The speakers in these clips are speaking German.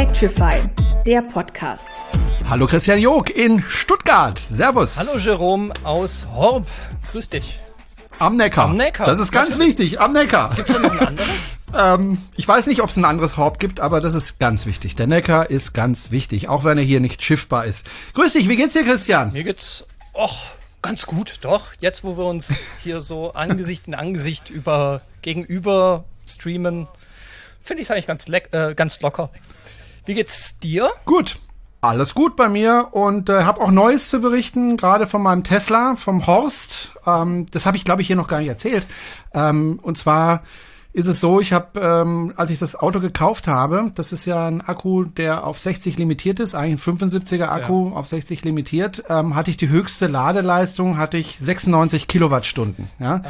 Electrify, der Podcast. Hallo Christian Jog in Stuttgart. Servus. Hallo Jerome aus Horb. Grüß dich. Am Neckar. Am Neckar. Das ist ganz Natürlich. wichtig, am Neckar. Gibt's da noch ein anderes? Ähm, ich weiß nicht, ob es ein anderes Horb gibt, aber das ist ganz wichtig. Der Neckar ist ganz wichtig, auch wenn er hier nicht schiffbar ist. Grüß dich, wie geht's dir, Christian? Mir geht's, och, ganz gut, doch. Jetzt, wo wir uns hier so Angesicht in Angesicht über, gegenüber streamen, finde ich es eigentlich ganz, leck, äh, ganz locker. Wie geht's dir? Gut. Alles gut bei mir und äh, habe auch Neues zu berichten, gerade von meinem Tesla, vom Horst. Ähm, das habe ich, glaube ich, hier noch gar nicht erzählt. Ähm, und zwar ist es so, ich habe, ähm, als ich das Auto gekauft habe, das ist ja ein Akku, der auf 60 limitiert ist, eigentlich ein 75er Akku auf 60 limitiert, ähm, hatte ich die höchste Ladeleistung, hatte ich 96 Kilowattstunden. Ja?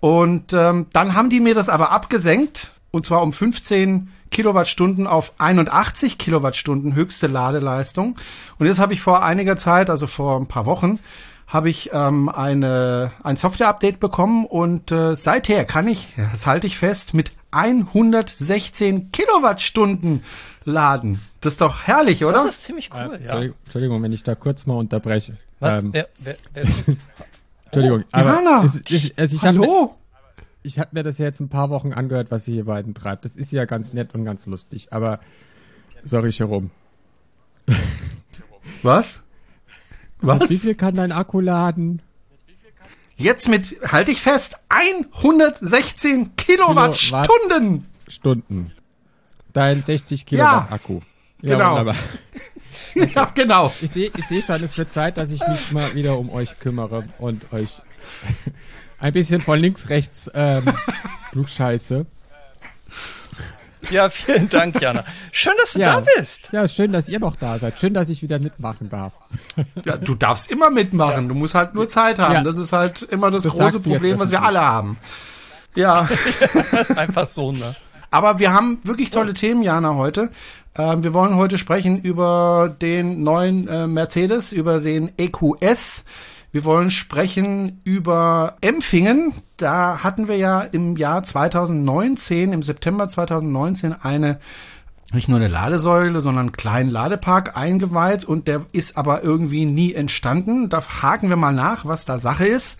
Und ähm, dann haben die mir das aber abgesenkt, und zwar um 15 Kilowattstunden auf 81 Kilowattstunden höchste Ladeleistung. Und jetzt habe ich vor einiger Zeit, also vor ein paar Wochen, habe ich ähm, eine, ein Software-Update bekommen und äh, seither kann ich, das halte ich fest, mit 116 Kilowattstunden laden. Das ist doch herrlich, oder? Das ist ziemlich cool, ja. Entschuldigung, Entschuldigung, wenn ich da kurz mal unterbreche. Was? Ähm, wer, wer, wer, Entschuldigung, Oh, Johanna, es, habe mir, Hallo? Ich hab mir das ja jetzt ein paar Wochen angehört, was ihr hier beiden treibt. Das ist ja ganz nett und ganz lustig, aber sorry, Jerome. Was? Was? Wie viel kann dein Akku laden? Jetzt mit, halte ich fest, 116 Kilowattstunden. Stunden. Dein 60 Kilowatt Akku. Ja, genau. wunderbar. Ja, genau. Ich sehe ich seh schon, es wird Zeit, dass ich mich mal wieder um euch kümmere und euch ein bisschen von links, rechts ähm, klugscheiße. ja, vielen Dank, Jana. Schön, dass du Ja. da bist. Ja, schön, dass ihr noch da seid. Schön, dass ich wieder mitmachen darf. Ja, du darfst immer mitmachen, du musst halt nur Zeit haben. Ja. Das ist halt immer das, Das große Problem, was wir alle haben. Ja, Einfach so, ne? aber wir haben wirklich tolle Themen, Jana, heute. Ähm, wir wollen heute sprechen über den neuen äh, Mercedes, über den EQS. Wir wollen sprechen über Empfingen. Da hatten wir ja im Jahr 2019, im September 2019 eine nicht nur eine Ladesäule, sondern einen kleinen Ladepark eingeweiht und der ist aber irgendwie nie entstanden. Da haken wir mal nach, was da Sache ist.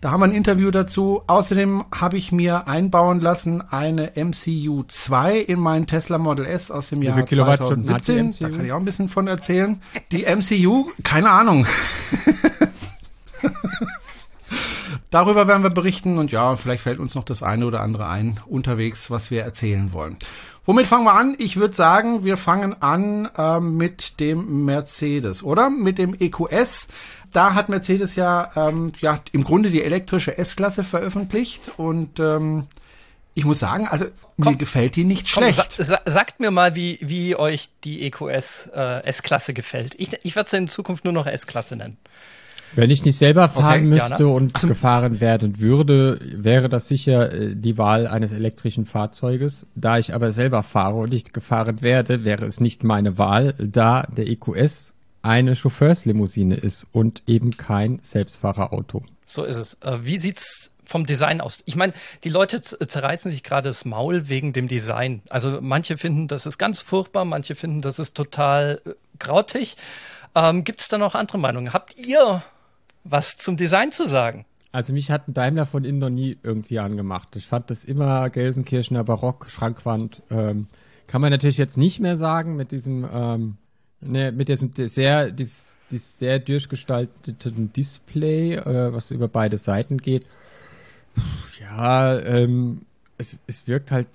Da haben wir ein Interview dazu. Außerdem habe ich mir einbauen lassen eine MCU 2 in meinen Tesla Model S aus dem Jahr viel Kilowattstunden hat die 2017. Da kann ich auch ein bisschen von erzählen. Die MCU, keine Ahnung. Darüber werden wir berichten und ja, vielleicht fällt uns noch das eine oder andere ein unterwegs, was wir erzählen wollen. Womit fangen wir an? Ich würde sagen, wir fangen an ähm, mit dem Mercedes, oder? Mit dem EQS. Da hat Mercedes ja, ähm, ja im Grunde die elektrische S-Klasse veröffentlicht und ähm, ich muss sagen, also mir Komm. gefällt die nicht Komm, schlecht. sa sagt mir mal, wie, wie euch die EQS äh, S-Klasse gefällt. Ich, ich werde sie in Zukunft nur noch S-Klasse nennen. Wenn ich nicht selber fahren Okay, müsste Jana. und gefahren werden würde, wäre das sicher äh, die Wahl eines elektrischen Fahrzeuges. Da ich aber selber fahre und nicht gefahren werde, wäre es nicht meine Wahl, da der EQS eine Chauffeurslimousine ist und eben kein Selbstfahrerauto. So ist es. Äh, wie sieht's vom Design aus? Ich meine, die Leute zerreißen sich gerade das Maul wegen dem Design. Also manche finden, das ist ganz furchtbar, manche finden, das ist total äh, grautig. Ähm, Gibt es da noch andere Meinungen? Habt ihr was zum Design zu sagen? Also mich hat ein Daimler von innen noch nie irgendwie angemacht. Ich fand das immer Gelsenkirchener Barock, Schrankwand. Ähm, kann man natürlich jetzt nicht mehr sagen mit diesem, ähm, ne, mit diesem sehr, dies, dies sehr durchgestalteten Display, äh, was über beide Seiten geht. Ja, ähm, es, es wirkt halt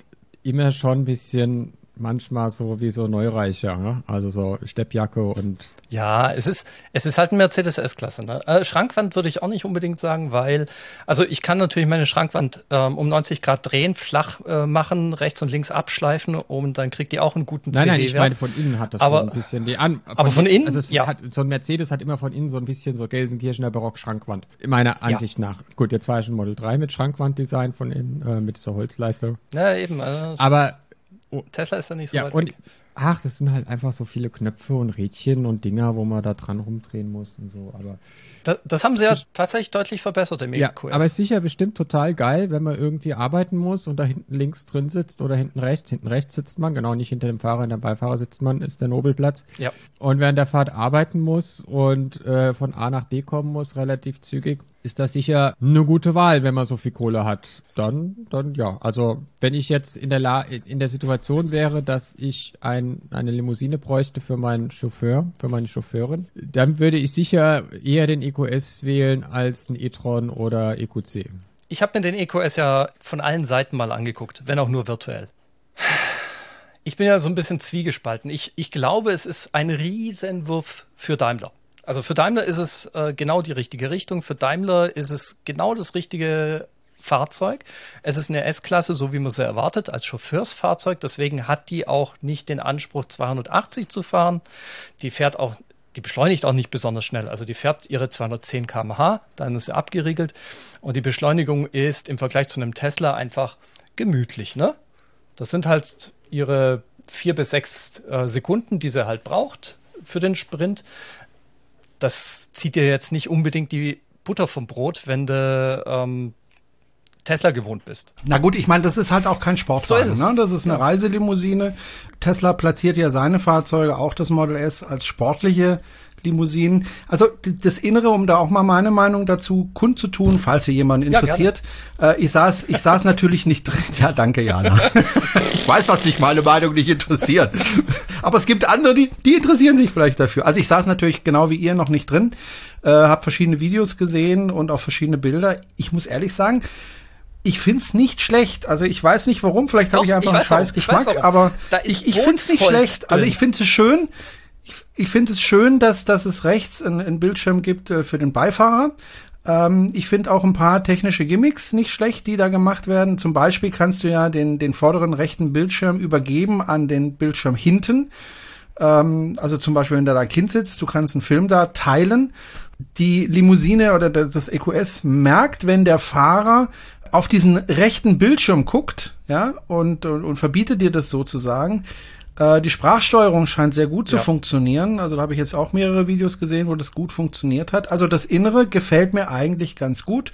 immer schon ein bisschen manchmal so wie so Neureicher, ne? also so Steppjacke und Ja, es ist, es ist halt ein Mercedes S-Klasse. Ne? Äh, Schrankwand würde ich auch nicht unbedingt sagen, weil, also ich kann natürlich meine Schrankwand ähm, um 90 Grad drehen, flach äh, machen, rechts und links abschleifen und dann kriegt die auch einen guten Nein, nein, ich meine von innen hat das Aber- so ein bisschen die an. aber von innen? Also es Ja. hat, so ein Mercedes hat immer von innen so ein bisschen so Gelsenkirchener Barock-Schrankwand. Meiner Ansicht nach. Gut, jetzt war ich ein Model 3 mit Schrankwanddesign von innen, äh, mit dieser Holzleiste. Ja, eben. Also Aber Tesla ist ja nicht so ja, weit und weg. ach, das sind halt einfach so viele Knöpfe und Rädchen und Dinger, wo man da dran rumdrehen muss und so. Aber das, das haben sie ja tatsächlich deutlich verbessert im ja, Aber ist sicher bestimmt total geil, wenn man irgendwie arbeiten muss und da hinten links drin sitzt oder hinten rechts. Hinten rechts sitzt man, genau nicht hinter dem Fahrer, in der Beifahrer sitzt man, ist der Nobelplatz. Ja. Und während der Fahrt arbeiten muss und äh, von A nach B kommen muss, relativ zügig, ist das sicher eine gute Wahl, wenn man so viel Kohle hat. Dann, dann ja. Also wenn ich jetzt in der La in der Situation wäre, dass ich ein, eine Limousine bräuchte für meinen Chauffeur, für meine Chauffeurin, dann würde ich sicher eher den EQS wählen als den e-tron oder EQC. Ich habe mir den EQS ja von allen Seiten mal angeguckt, wenn auch nur virtuell. Ich bin ja so ein bisschen zwiegespalten. Ich, ich glaube, es ist ein Riesenwurf für Daimler. Also für Daimler ist es äh, genau die richtige Richtung. Für Daimler ist es genau das richtige Fahrzeug. Es ist eine S-Klasse, so wie man sie erwartet, als Chauffeursfahrzeug. Deswegen hat die auch nicht den Anspruch, 280 zu fahren. Die fährt auch, die beschleunigt auch nicht besonders schnell. Also die fährt ihre 210 km/h, dann ist sie abgeriegelt. Und die Beschleunigung ist im Vergleich zu einem Tesla einfach gemütlich. Ne? Das sind halt ihre vier bis sechs äh, Sekunden, die sie halt braucht für den Sprint das zieht dir jetzt nicht unbedingt die Butter vom Brot, wenn du ähm, Tesla gewohnt bist. Na gut, ich meine, das ist halt auch kein Sportwagen. So ne? Das ist eine ja. Reiselimousine. Tesla platziert ja seine Fahrzeuge, auch das Model S, als sportliche Limousinen. Also das Innere, um da auch mal meine Meinung dazu kundzutun, falls hier jemand interessiert. Ja, äh, ich saß, ich saß natürlich nicht drin. Ja, danke, Jana. ich weiß, dass sich meine Meinung nicht interessiert. Aber es gibt andere, die, die interessieren sich vielleicht dafür. Also ich saß natürlich genau wie ihr noch nicht drin, äh, habe verschiedene Videos gesehen und auch verschiedene Bilder. Ich muss ehrlich sagen, ich find's nicht schlecht. Also ich weiß nicht warum, vielleicht habe ich einfach ich einen scheiß Geschmack, aber ich, ich find's nicht schlecht. Also ich finde es schön ich, ich finde es schön, dass, dass es rechts einen Bildschirm gibt äh, für den Beifahrer. Ähm, ich finde auch ein paar technische Gimmicks nicht schlecht, die da gemacht werden. Zum Beispiel kannst du ja den, den vorderen rechten Bildschirm übergeben an den Bildschirm hinten. Ähm, also zum Beispiel, wenn da dein Kind sitzt, du kannst einen Film da teilen. Die Limousine oder das EQS merkt, wenn der Fahrer auf diesen rechten Bildschirm guckt, ja, und, und, und verbietet dir das sozusagen. Äh, die Sprachsteuerung scheint sehr gut ja. zu funktionieren. Also da habe ich jetzt auch mehrere Videos gesehen, wo das gut funktioniert hat. Also das Innere gefällt mir eigentlich ganz gut.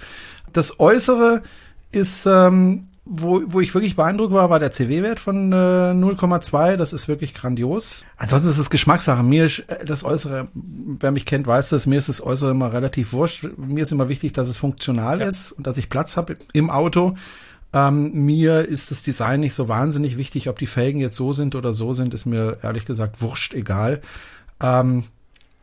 Das Äußere ist, ähm, wo, wo ich wirklich beeindruckt war, war der CW-Wert von äh, 0,2. Das ist wirklich grandios. Ansonsten ist es Geschmackssache. Mir ist äh, das Äußere, wer mich kennt, weiß das, mir ist das Äußere immer relativ wurscht. Mir ist immer wichtig, dass es funktional ja. ist und dass ich Platz habe im Auto. Ähm, mir ist das Design nicht so wahnsinnig wichtig, ob die Felgen jetzt so sind oder so sind, ist mir ehrlich gesagt wurscht egal. Ähm,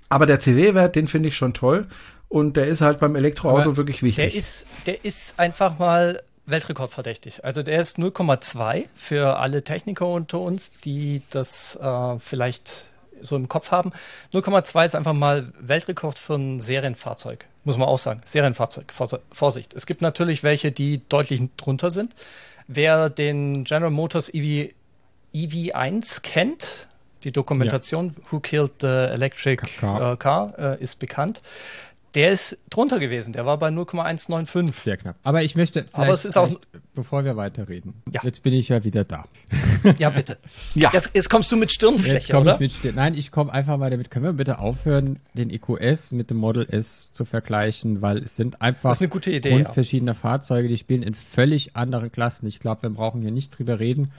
aber der CW-Wert, den finde ich schon toll. Und der ist halt beim Elektroauto aber wirklich wichtig. Der ist, der ist einfach mal Weltrekordverdächtig. Also der ist 0,2 für alle Techniker unter uns, die das äh, vielleicht so im Kopf haben. 0,2 ist einfach mal Weltrekord für ein Serienfahrzeug. Muss man auch sagen. Serienfahrzeug. Vorsicht. Es gibt natürlich welche, die deutlich drunter sind. Wer den General Motors EV, EV1 kennt, die Dokumentation ja. Who Killed the Electric Car, äh, Car äh, ist bekannt. Der ist drunter gewesen. Der war bei 0,195. Sehr knapp. Aber ich möchte, aber es ist auch, bevor wir weiterreden. Ja. Jetzt bin ich ja wieder da. Ja, bitte. ja. Jetzt, jetzt kommst du mit Stirnfläche, oder? Ich mit Stirn Nein, ich komme einfach mal damit. Können wir bitte aufhören, den EQS mit dem Model S zu vergleichen, weil es sind einfach das ist eine gute Idee, grundverschiedene ja. Fahrzeuge, die spielen in völlig anderen Klassen. Ich glaube, wir brauchen hier nicht drüber reden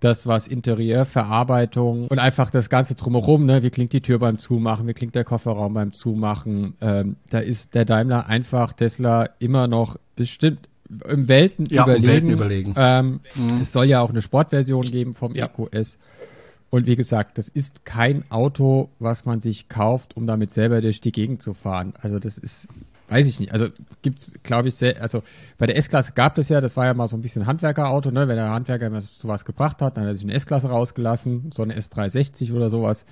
das, was Interieur, Verarbeitung und einfach das Ganze drumherum, ne? Wie klingt die Tür beim Zumachen? Wie klingt der Kofferraum beim Zumachen? Ähm, da ist der Daimler einfach Tesla immer noch bestimmt im Welten ja, überlegen. Um Welten überlegen. Ähm, mhm. Es soll ja auch eine Sportversion geben vom ja. EQS. Und wie gesagt, das ist kein Auto, was man sich kauft, um damit selber durch die Gegend zu fahren. Also das ist weiß ich nicht. Also gibt's, glaube ich, sehr, also bei der S-Klasse gab es ja, das war ja mal so ein bisschen Handwerkerauto, ne? Wenn der Handwerker immer sowas gebracht hat, dann hat er sich eine S-Klasse rausgelassen, so eine S360 oder sowas.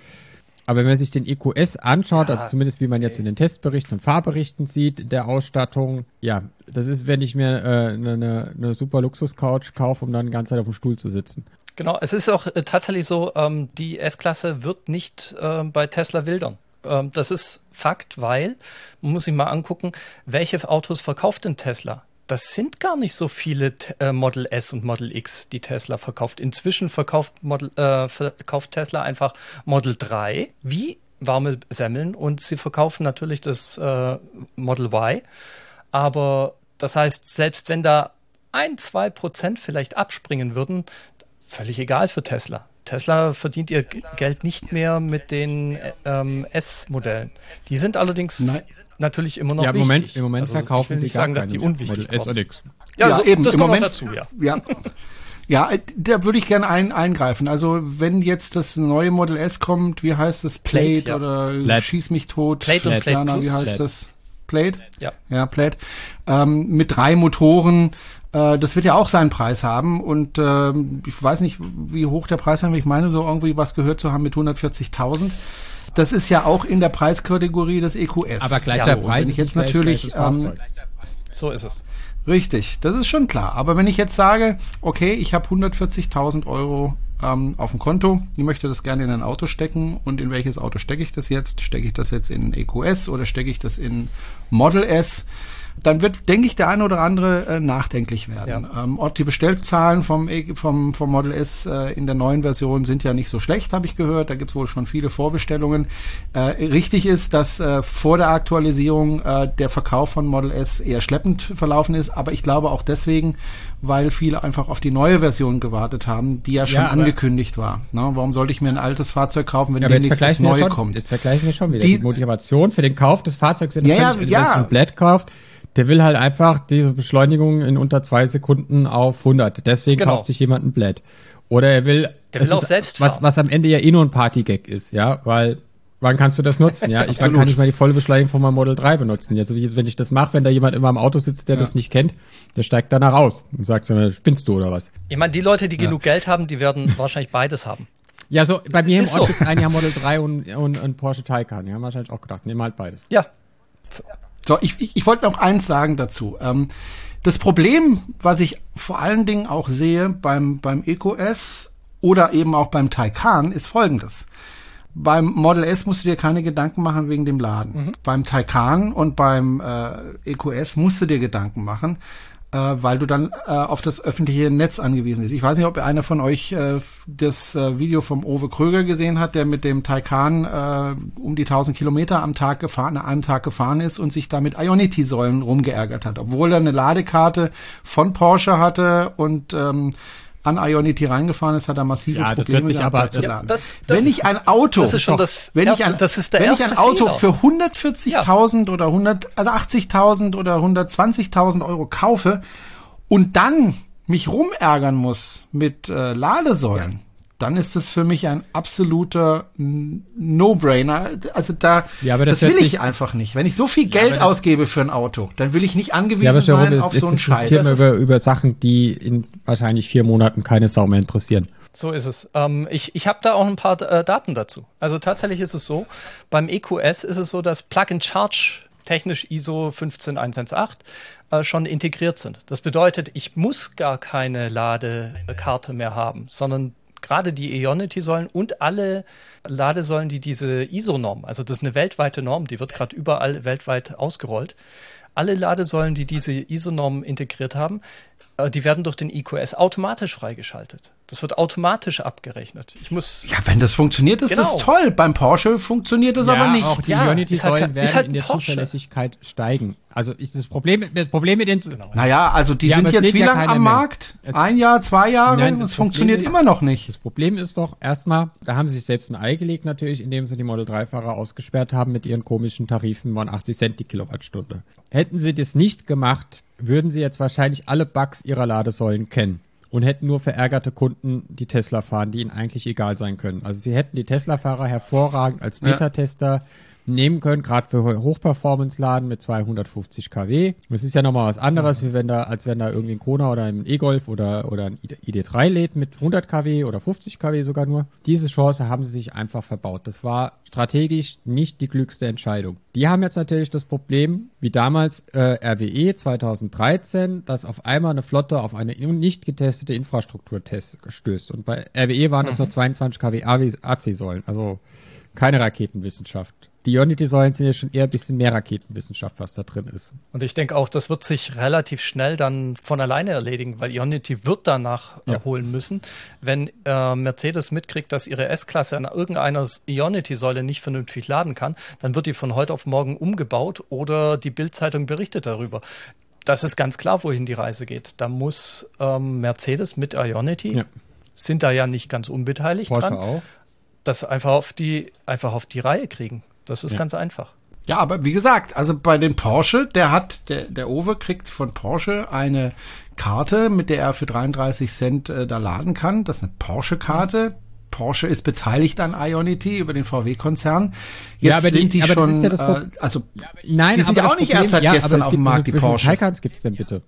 Aber wenn man sich den EQS anschaut, also zumindest wie man jetzt in den Testberichten und Fahrberichten sieht, der Ausstattung, ja, das ist, wenn ich mir äh, eine, ne, ne super Luxus-Couch kaufe, um dann die ganze Zeit auf dem Stuhl zu sitzen. Genau, es ist auch äh, tatsächlich so, ähm, die S-Klasse wird nicht äh, bei Tesla wildern. Ähm, das ist Fakt, weil man muss sich mal angucken, welche Autos verkauft denn Tesla? das sind gar nicht so viele äh, Model S und Model X, die Tesla verkauft. Inzwischen verkauft, Model, äh, verkauft Tesla einfach Model 3 wie warme Semmeln und sie verkaufen natürlich das äh, Model Y. Aber das heißt, selbst wenn da ein, zwei Prozent vielleicht abspringen würden, völlig egal für Tesla. Tesla verdient ihr Geld nicht mehr mit den ähm, S-Modellen. Die sind allerdings Nein. natürlich immer noch ja, im wichtig. Moment, im Moment also, verkaufen ich will nicht sie sagen, dass die unwichtig Model S oder X. Ja, ja also, eben. Das Im kommt Moment, dazu, ja. ja. Ja, da würde ich gerne ein, eingreifen. Also wenn jetzt das neue Model S kommt, wie heißt das? Plate, Plate oder Plate. Schieß mich tot. Plate und Plate Plus. Wie heißt Plate. das? Plate? Ja. Ja, Plate. Ähm, mit drei Motoren. Äh, das wird ja auch seinen Preis haben. Und äh, ich weiß nicht, wie hoch der Preis ist. Ich meine, so irgendwie was gehört zu haben mit 140.000. Das ist ja auch in der Preiskategorie des EQS. Aber gleicher ja, Preis. Wenn ich jetzt natürlich, ähm, so ist es. Richtig, das ist schon klar. Aber wenn ich jetzt sage, okay, ich habe 140.000 Euro ähm, auf dem Konto, ich möchte das gerne in ein Auto stecken und in welches Auto stecke ich das jetzt? Stecke ich das jetzt in EQS oder stecke ich das in Model S? Dann wird, denke ich, der eine oder andere äh, nachdenklich werden. Ja. Ähm, die Bestellzahlen vom, e, vom, vom Model S äh, in der neuen Version sind ja nicht so schlecht, habe ich gehört. Da gibt es wohl schon viele Vorbestellungen. Äh, richtig ist, dass äh, vor der Aktualisierung äh, der Verkauf von Model S eher schleppend verlaufen ist, aber ich glaube auch deswegen, weil viele einfach auf die neue Version gewartet haben, die ja schon ja, angekündigt war. Na, warum sollte ich mir ein altes Fahrzeug kaufen, wenn ja, demnächst das neue schon, kommt? Jetzt vergleichen wir schon wieder die, die Motivation für den Kauf des Fahrzeugs der ja, ja, ja. Blatt kauft der will halt einfach diese Beschleunigung in unter zwei Sekunden auf 100. Deswegen genau. kauft sich jemand ein Blät. Oder er will, der will auch selbst was, was am Ende ja eh nur ein Partygag ist, ja, weil wann kannst du das nutzen, ja? Ich kann nicht mal die volle Beschleunigung von meinem Model 3 benutzen. Jetzt, wenn ich das mache, wenn da jemand immer am Auto sitzt, der ja. das nicht kennt, der steigt dann raus und sagt, spinnst du oder was? Ich meine, die Leute, die ja. genug Geld haben, die werden wahrscheinlich beides haben. Ja, so bei mir im Ort so. gibt es ein Jahr Model 3 und, und, und Porsche Taycan. Die haben wahrscheinlich auch gedacht, nehmen halt beides. Ja, so, ich, ich, ich wollte noch eins sagen dazu. Ähm, das Problem, was ich vor allen Dingen auch sehe beim, beim EcoS oder eben auch beim Taycan, ist folgendes. Beim Model S musst du dir keine Gedanken machen wegen dem Laden. Mhm. Beim Taycan und beim äh, EcoS musst du dir Gedanken machen, weil du dann äh, auf das öffentliche Netz angewiesen bist. Ich weiß nicht, ob einer von euch äh, das äh, Video vom Owe Kröger gesehen hat, der mit dem Taycan äh, um die 1000 Kilometer am Tag gefahren, an einem Tag gefahren ist und sich da mit Ionity-Säulen rumgeärgert hat, obwohl er eine Ladekarte von Porsche hatte und ähm, an Ionity reingefahren ist, hat er massive ja, Probleme. Das wird sich aber, das, ja, das, das, wenn ich ein Auto, das ist schon das wenn erste, ich ein, das ist der wenn ich ein Auto Fehler. für 140.000 ja. oder 180.000 oder 120.000 Euro kaufe und dann mich rumärgern muss mit äh, Ladesäulen, ja dann ist das für mich ein absoluter No-Brainer. Also da, ja, aber das, das will ich einfach nicht. Wenn ich so viel Geld ja, ausgebe für ein Auto, dann will ich nicht angewiesen ja, sein ist, auf so einen Scheiß. Über, über Sachen, die in wahrscheinlich vier Monaten keine Sau mehr interessieren. So ist es. Ähm, ich ich habe da auch ein paar äh, Daten dazu. Also tatsächlich ist es so, beim EQS ist es so, dass Plug-and-Charge technisch ISO 15118 äh, schon integriert sind. Das bedeutet, ich muss gar keine Ladekarte mehr haben, sondern gerade die Ionity-Säulen und alle Ladesäulen, die diese ISO-Norm, also das ist eine weltweite Norm, die wird gerade überall weltweit ausgerollt. Alle Ladesäulen, die diese ISO-Norm integriert haben, die werden durch den EQS automatisch freigeschaltet. Das wird automatisch abgerechnet. Ich muss. Ja, wenn das funktioniert, ist genau. das toll. Beim Porsche funktioniert das ja, aber nicht. Auch die ja, Unity-Säulen halt, werden halt in der Porsche. Zuverlässigkeit steigen. Also ich, das Problem, das Problem mit den. Genau. Naja, also die ja, sind jetzt wie lange am Markt? Ein Jahr, zwei Jahre? Nein, das, das funktioniert ist, immer noch nicht. Das Problem ist doch erstmal, da haben sie sich selbst ein Ei gelegt natürlich, indem sie die Model 3-Fahrer ausgesperrt haben mit ihren komischen Tarifen von 80 Cent die Kilowattstunde. Hätten sie das nicht gemacht, würden sie jetzt wahrscheinlich alle Bugs ihrer Ladesäulen kennen und hätten nur verärgerte Kunden, die Tesla fahren, die ihnen eigentlich egal sein können. Also sie hätten die Tesla-Fahrer hervorragend als Beta-Tester ja nehmen können, gerade für Hochperformance-Laden mit 250 kW. Das ist ja nochmal was anderes, wie wenn da, als wenn da irgendwie ein Kona oder ein E-Golf oder, oder ein ID3 lädt mit 100 kW oder 50 kW sogar nur. Diese Chance haben sie sich einfach verbaut. Das war strategisch nicht die klügste Entscheidung. Die haben jetzt natürlich das Problem, wie damals äh, RWE 2013, dass auf einmal eine Flotte auf eine nicht getestete Infrastruktur stößt. Und bei RWE waren das mhm. nur 22 kW AC-Säulen, also keine Raketenwissenschaft. Die Ionity-Säulen sind ja schon eher ein bisschen mehr Raketenwissenschaft, was da drin ist. Und ich denke auch, das wird sich relativ schnell dann von alleine erledigen, weil Ionity wird danach Ja. erholen müssen. Wenn äh, Mercedes mitkriegt, dass ihre S-Klasse an irgendeiner Ionity-Säule nicht vernünftig laden kann, dann wird die von heute auf morgen umgebaut oder die Bild-Zeitung berichtet darüber. Das ist ganz klar, wohin die Reise geht. Da muss ähm, Mercedes mit Ionity, Ja. sind da ja nicht ganz unbeteiligt Porsche dran, auch. das einfach auf die, einfach auf die Reihe kriegen. Das ist Ja. ganz einfach. Ja, aber wie gesagt, also bei den Porsche, der hat, der, der Owe kriegt von Porsche eine Karte, mit der er für 33 Cent äh, da laden kann. Das ist eine Porsche-Karte. Porsche ist beteiligt an Ionity über den VW-Konzern. Jetzt Ja, aber die- sind die aber das schon, ist ja das äh, also Nein, Die sind ja auch nicht erst seit ja, gestern aber es auf gibt- dem Markt, die wie viele Porsche. Taycans gibt es denn bitte?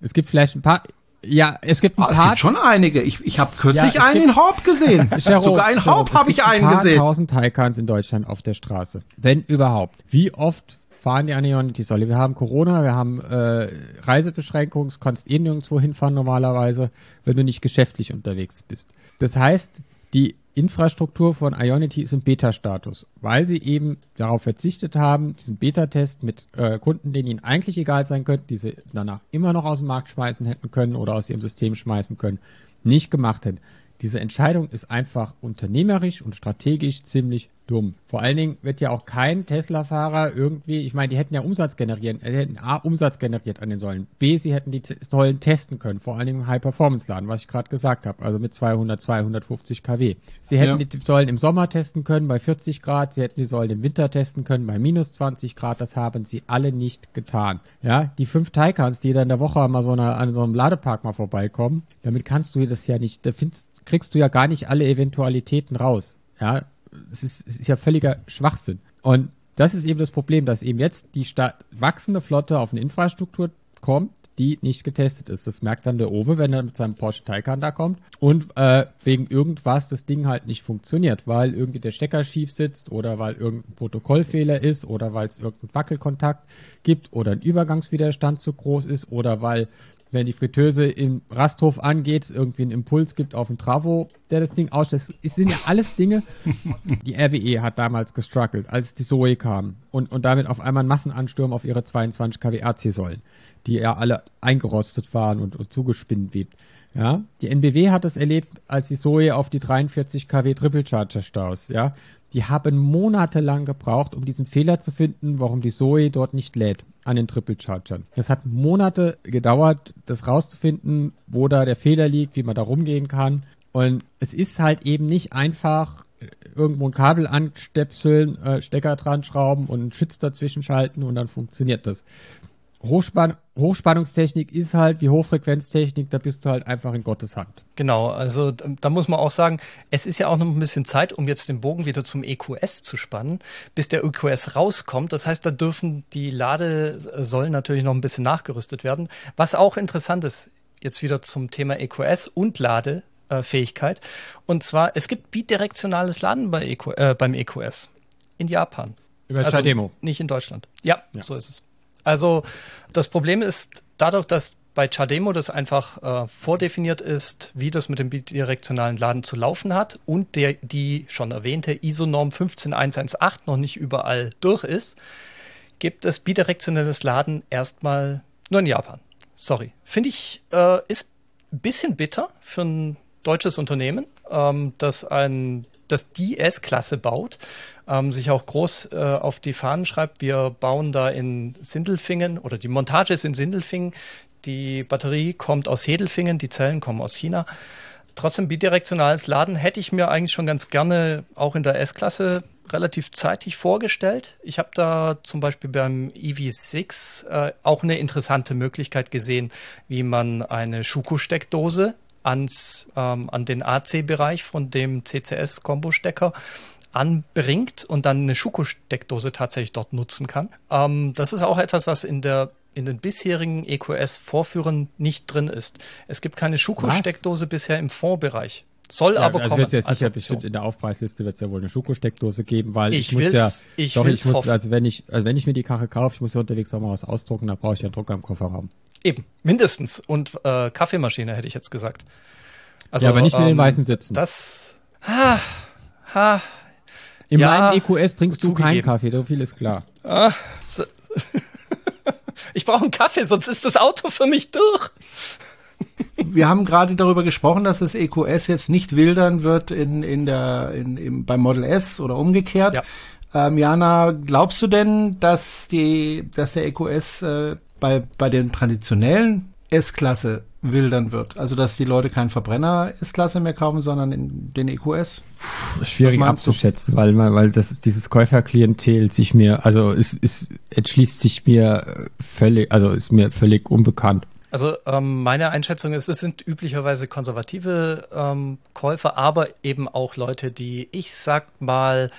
Es gibt vielleicht ein paar. Ja, es gibt ein ah, es paar. gibt schon einige. Ich, ich habe kürzlich Ja, es einen gibt- in Horb gesehen. Jerome, Sogar in Jerome, Horb es habe ich einen ein paar gesehen. tausend Taycans in Deutschland auf der Straße. Wenn überhaupt. Wie oft fahren die an die Ionity-Säule? Wir haben Corona, wir haben äh, Reisebeschränkungen, du kannst eh nirgendwo hinfahren normalerweise, wenn du nicht geschäftlich unterwegs bist. Das heißt, die Infrastruktur von Ionity ist im Beta-Status, weil sie eben darauf verzichtet haben, diesen Beta-Test mit äh, Kunden, denen ihnen eigentlich egal sein könnten, die sie danach immer noch aus dem Markt schmeißen hätten können oder aus ihrem System schmeißen können, nicht gemacht hätten. Diese Entscheidung ist einfach unternehmerisch und strategisch ziemlich dumm. Vor allen Dingen wird ja auch kein Tesla-Fahrer irgendwie, ich meine, die hätten ja Umsatz generieren, äh, hätten A, Umsatz generiert an den Säulen, B, sie hätten die Säulen testen können, vor allen Dingen im High-Performance-Laden, was ich gerade gesagt habe, also mit 200, 250 kW. Sie hätten Ja. die Säulen im Sommer testen können bei 40 Grad, sie hätten die Säulen im Winter testen können bei minus 20 Grad, das haben sie alle nicht getan. Ja, die fünf Taycans, die da in der Woche mal so einer, an so einem Ladepark mal vorbeikommen, damit kannst du das ja nicht, da findest, kriegst du ja gar nicht alle Eventualitäten raus. Ja, es ist, es ist ja völliger Schwachsinn. Und das ist eben das Problem, dass eben jetzt die sta- wachsende Flotte auf eine Infrastruktur kommt, die nicht getestet ist. Das merkt dann der Owe, wenn er mit seinem Porsche Taycan da kommt und äh, wegen irgendwas das Ding halt nicht funktioniert, weil irgendwie der Stecker schief sitzt oder weil irgendein Protokollfehler ist oder weil es irgendeinen Wackelkontakt gibt oder ein Übergangswiderstand zu groß ist oder weil wenn die Fritteuse im Rasthof angeht, irgendwie einen Impuls gibt auf den Travo, der das Ding ausstellt. Es sind ja alles Dinge. Die RWE hat damals gestruggelt, als die Zoe kam und, und damit auf einmal ein Massenansturm auf ihre 22 kW AC-Säulen, die ja alle eingerostet waren und, und zugespinnt webt. Ja, die NBW hat es erlebt, als die Zoe auf die 43 kW Triple Charger staus, ja. Die haben monatelang gebraucht, um diesen Fehler zu finden, warum die Zoe dort nicht lädt an den Triple Chargern. Es hat Monate gedauert, das rauszufinden, wo da der Fehler liegt, wie man da rumgehen kann. Und es ist halt eben nicht einfach irgendwo ein Kabel anstöpseln, äh, Stecker dran schrauben und einen Schütz dazwischen schalten und dann funktioniert das. Hochspann Hochspannungstechnik ist halt wie Hochfrequenztechnik, da bist du halt einfach in Gottes Hand. Genau, also da muss man auch sagen, es ist ja auch noch ein bisschen Zeit, um jetzt den Bogen wieder zum EQS zu spannen, bis der EQS rauskommt. Das heißt, da dürfen die Ladesäulen natürlich noch ein bisschen nachgerüstet werden. Was auch interessant ist, jetzt wieder zum Thema EQS und Ladefähigkeit. Und zwar, es gibt bidirektionales Laden bei EQ, äh, beim EQS in Japan. Über Also Chademo. Nicht in Deutschland. Ja, Ja. so ist es. Also das Problem ist dadurch, dass bei Chademo das einfach äh, vordefiniert ist, wie das mit dem bidirektionalen Laden zu laufen hat und der, die schon erwähnte ISO-Norm 15118 noch nicht überall durch ist, gibt es bidirektionelles Laden erstmal nur in Japan. Sorry. Finde ich, äh, ist ein bisschen bitter für ein deutsches Unternehmen, ähm, das ein das die S-Klasse baut, ähm, sich auch groß äh, auf die Fahnen schreibt, wir bauen da in Sindelfingen oder die Montage ist in Sindelfingen, die Batterie kommt aus Hedelfingen, die Zellen kommen aus China. Trotzdem bidirektionales Laden hätte ich mir eigentlich schon ganz gerne auch in der S-Klasse relativ zeitig vorgestellt. Ich habe da zum Beispiel beim EV6 äh, auch eine interessante Möglichkeit gesehen, wie man eine Schuko-Steckdose ans, ähm, an den AC-Bereich von dem CCS-Kombo-Stecker anbringt und dann eine Schuko-Steckdose tatsächlich dort nutzen kann. Ähm, das ist auch etwas, was in der in den bisherigen EQS-Vorführern nicht drin ist. Es gibt keine Schuko-Steckdose bisher im Fondbereich. Soll aber also kommen. ja sicher bestimmt in der Aufpreisliste wird es ja wohl eine Schuko-Steckdose geben, weil ich, Ich muss ja, ich doch, ich muss, hoffen. also wenn ich, also wenn ich mir die Karre kaufe, ich muss ja unterwegs auch mal was ausdrucken, da brauche ich ja einen Drucker im Kofferraum. Eben, mindestens. Und äh, Kaffeemaschine hätte ich jetzt gesagt. Also, ja, aber nicht mit den ähm, weißen Sitzen. Das. Ha, ha, In Ja, meinem EQS trinkst du keinen. Kaffee, so viel ist klar. Ich brauche einen Kaffee, sonst ist das Auto für mich durch. Wir haben gerade darüber gesprochen, dass das EQS jetzt nicht wildern wird in, in der, in, im, beim Model S oder umgekehrt. Ja. Ähm, Jana, glaubst du denn, dass die, dass der EQS äh, bei, bei den traditionellen S-Klasse wildern wird? Also, dass die Leute keinen Verbrenner S-Klasse mehr kaufen, sondern in den EQS? Schwierig du? abzuschätzen, weil, weil weil das dieses Käuferklientel sich mir, also es, es entschließt sich mir völlig, also ist mir völlig unbekannt. Also ähm, meine Einschätzung ist, es sind üblicherweise konservative ähm, Käufer, aber eben auch Leute, die, ich sag mal,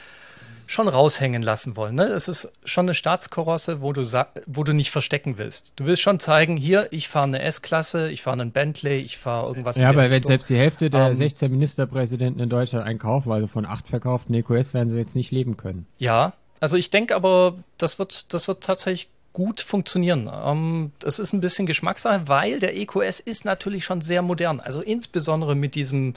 schon raushängen lassen wollen. Ne? Es ist schon eine Staatskorosse, wo du, wo du nicht verstecken willst. Du willst schon zeigen, hier, ich fahre eine S-Klasse, ich fahre einen Bentley, ich fahre irgendwas. Ja, aber wenn selbst die Hälfte der Ähm, 16 Ministerpräsidenten in Deutschland einkaufen, also von acht verkauften EQS werden sie jetzt nicht leben können. Ja, also ich denke aber, das wird, das wird tatsächlich gut funktionieren. Ähm, das ist ein bisschen Geschmackssache, weil der EQS ist natürlich schon sehr modern. Also insbesondere mit diesem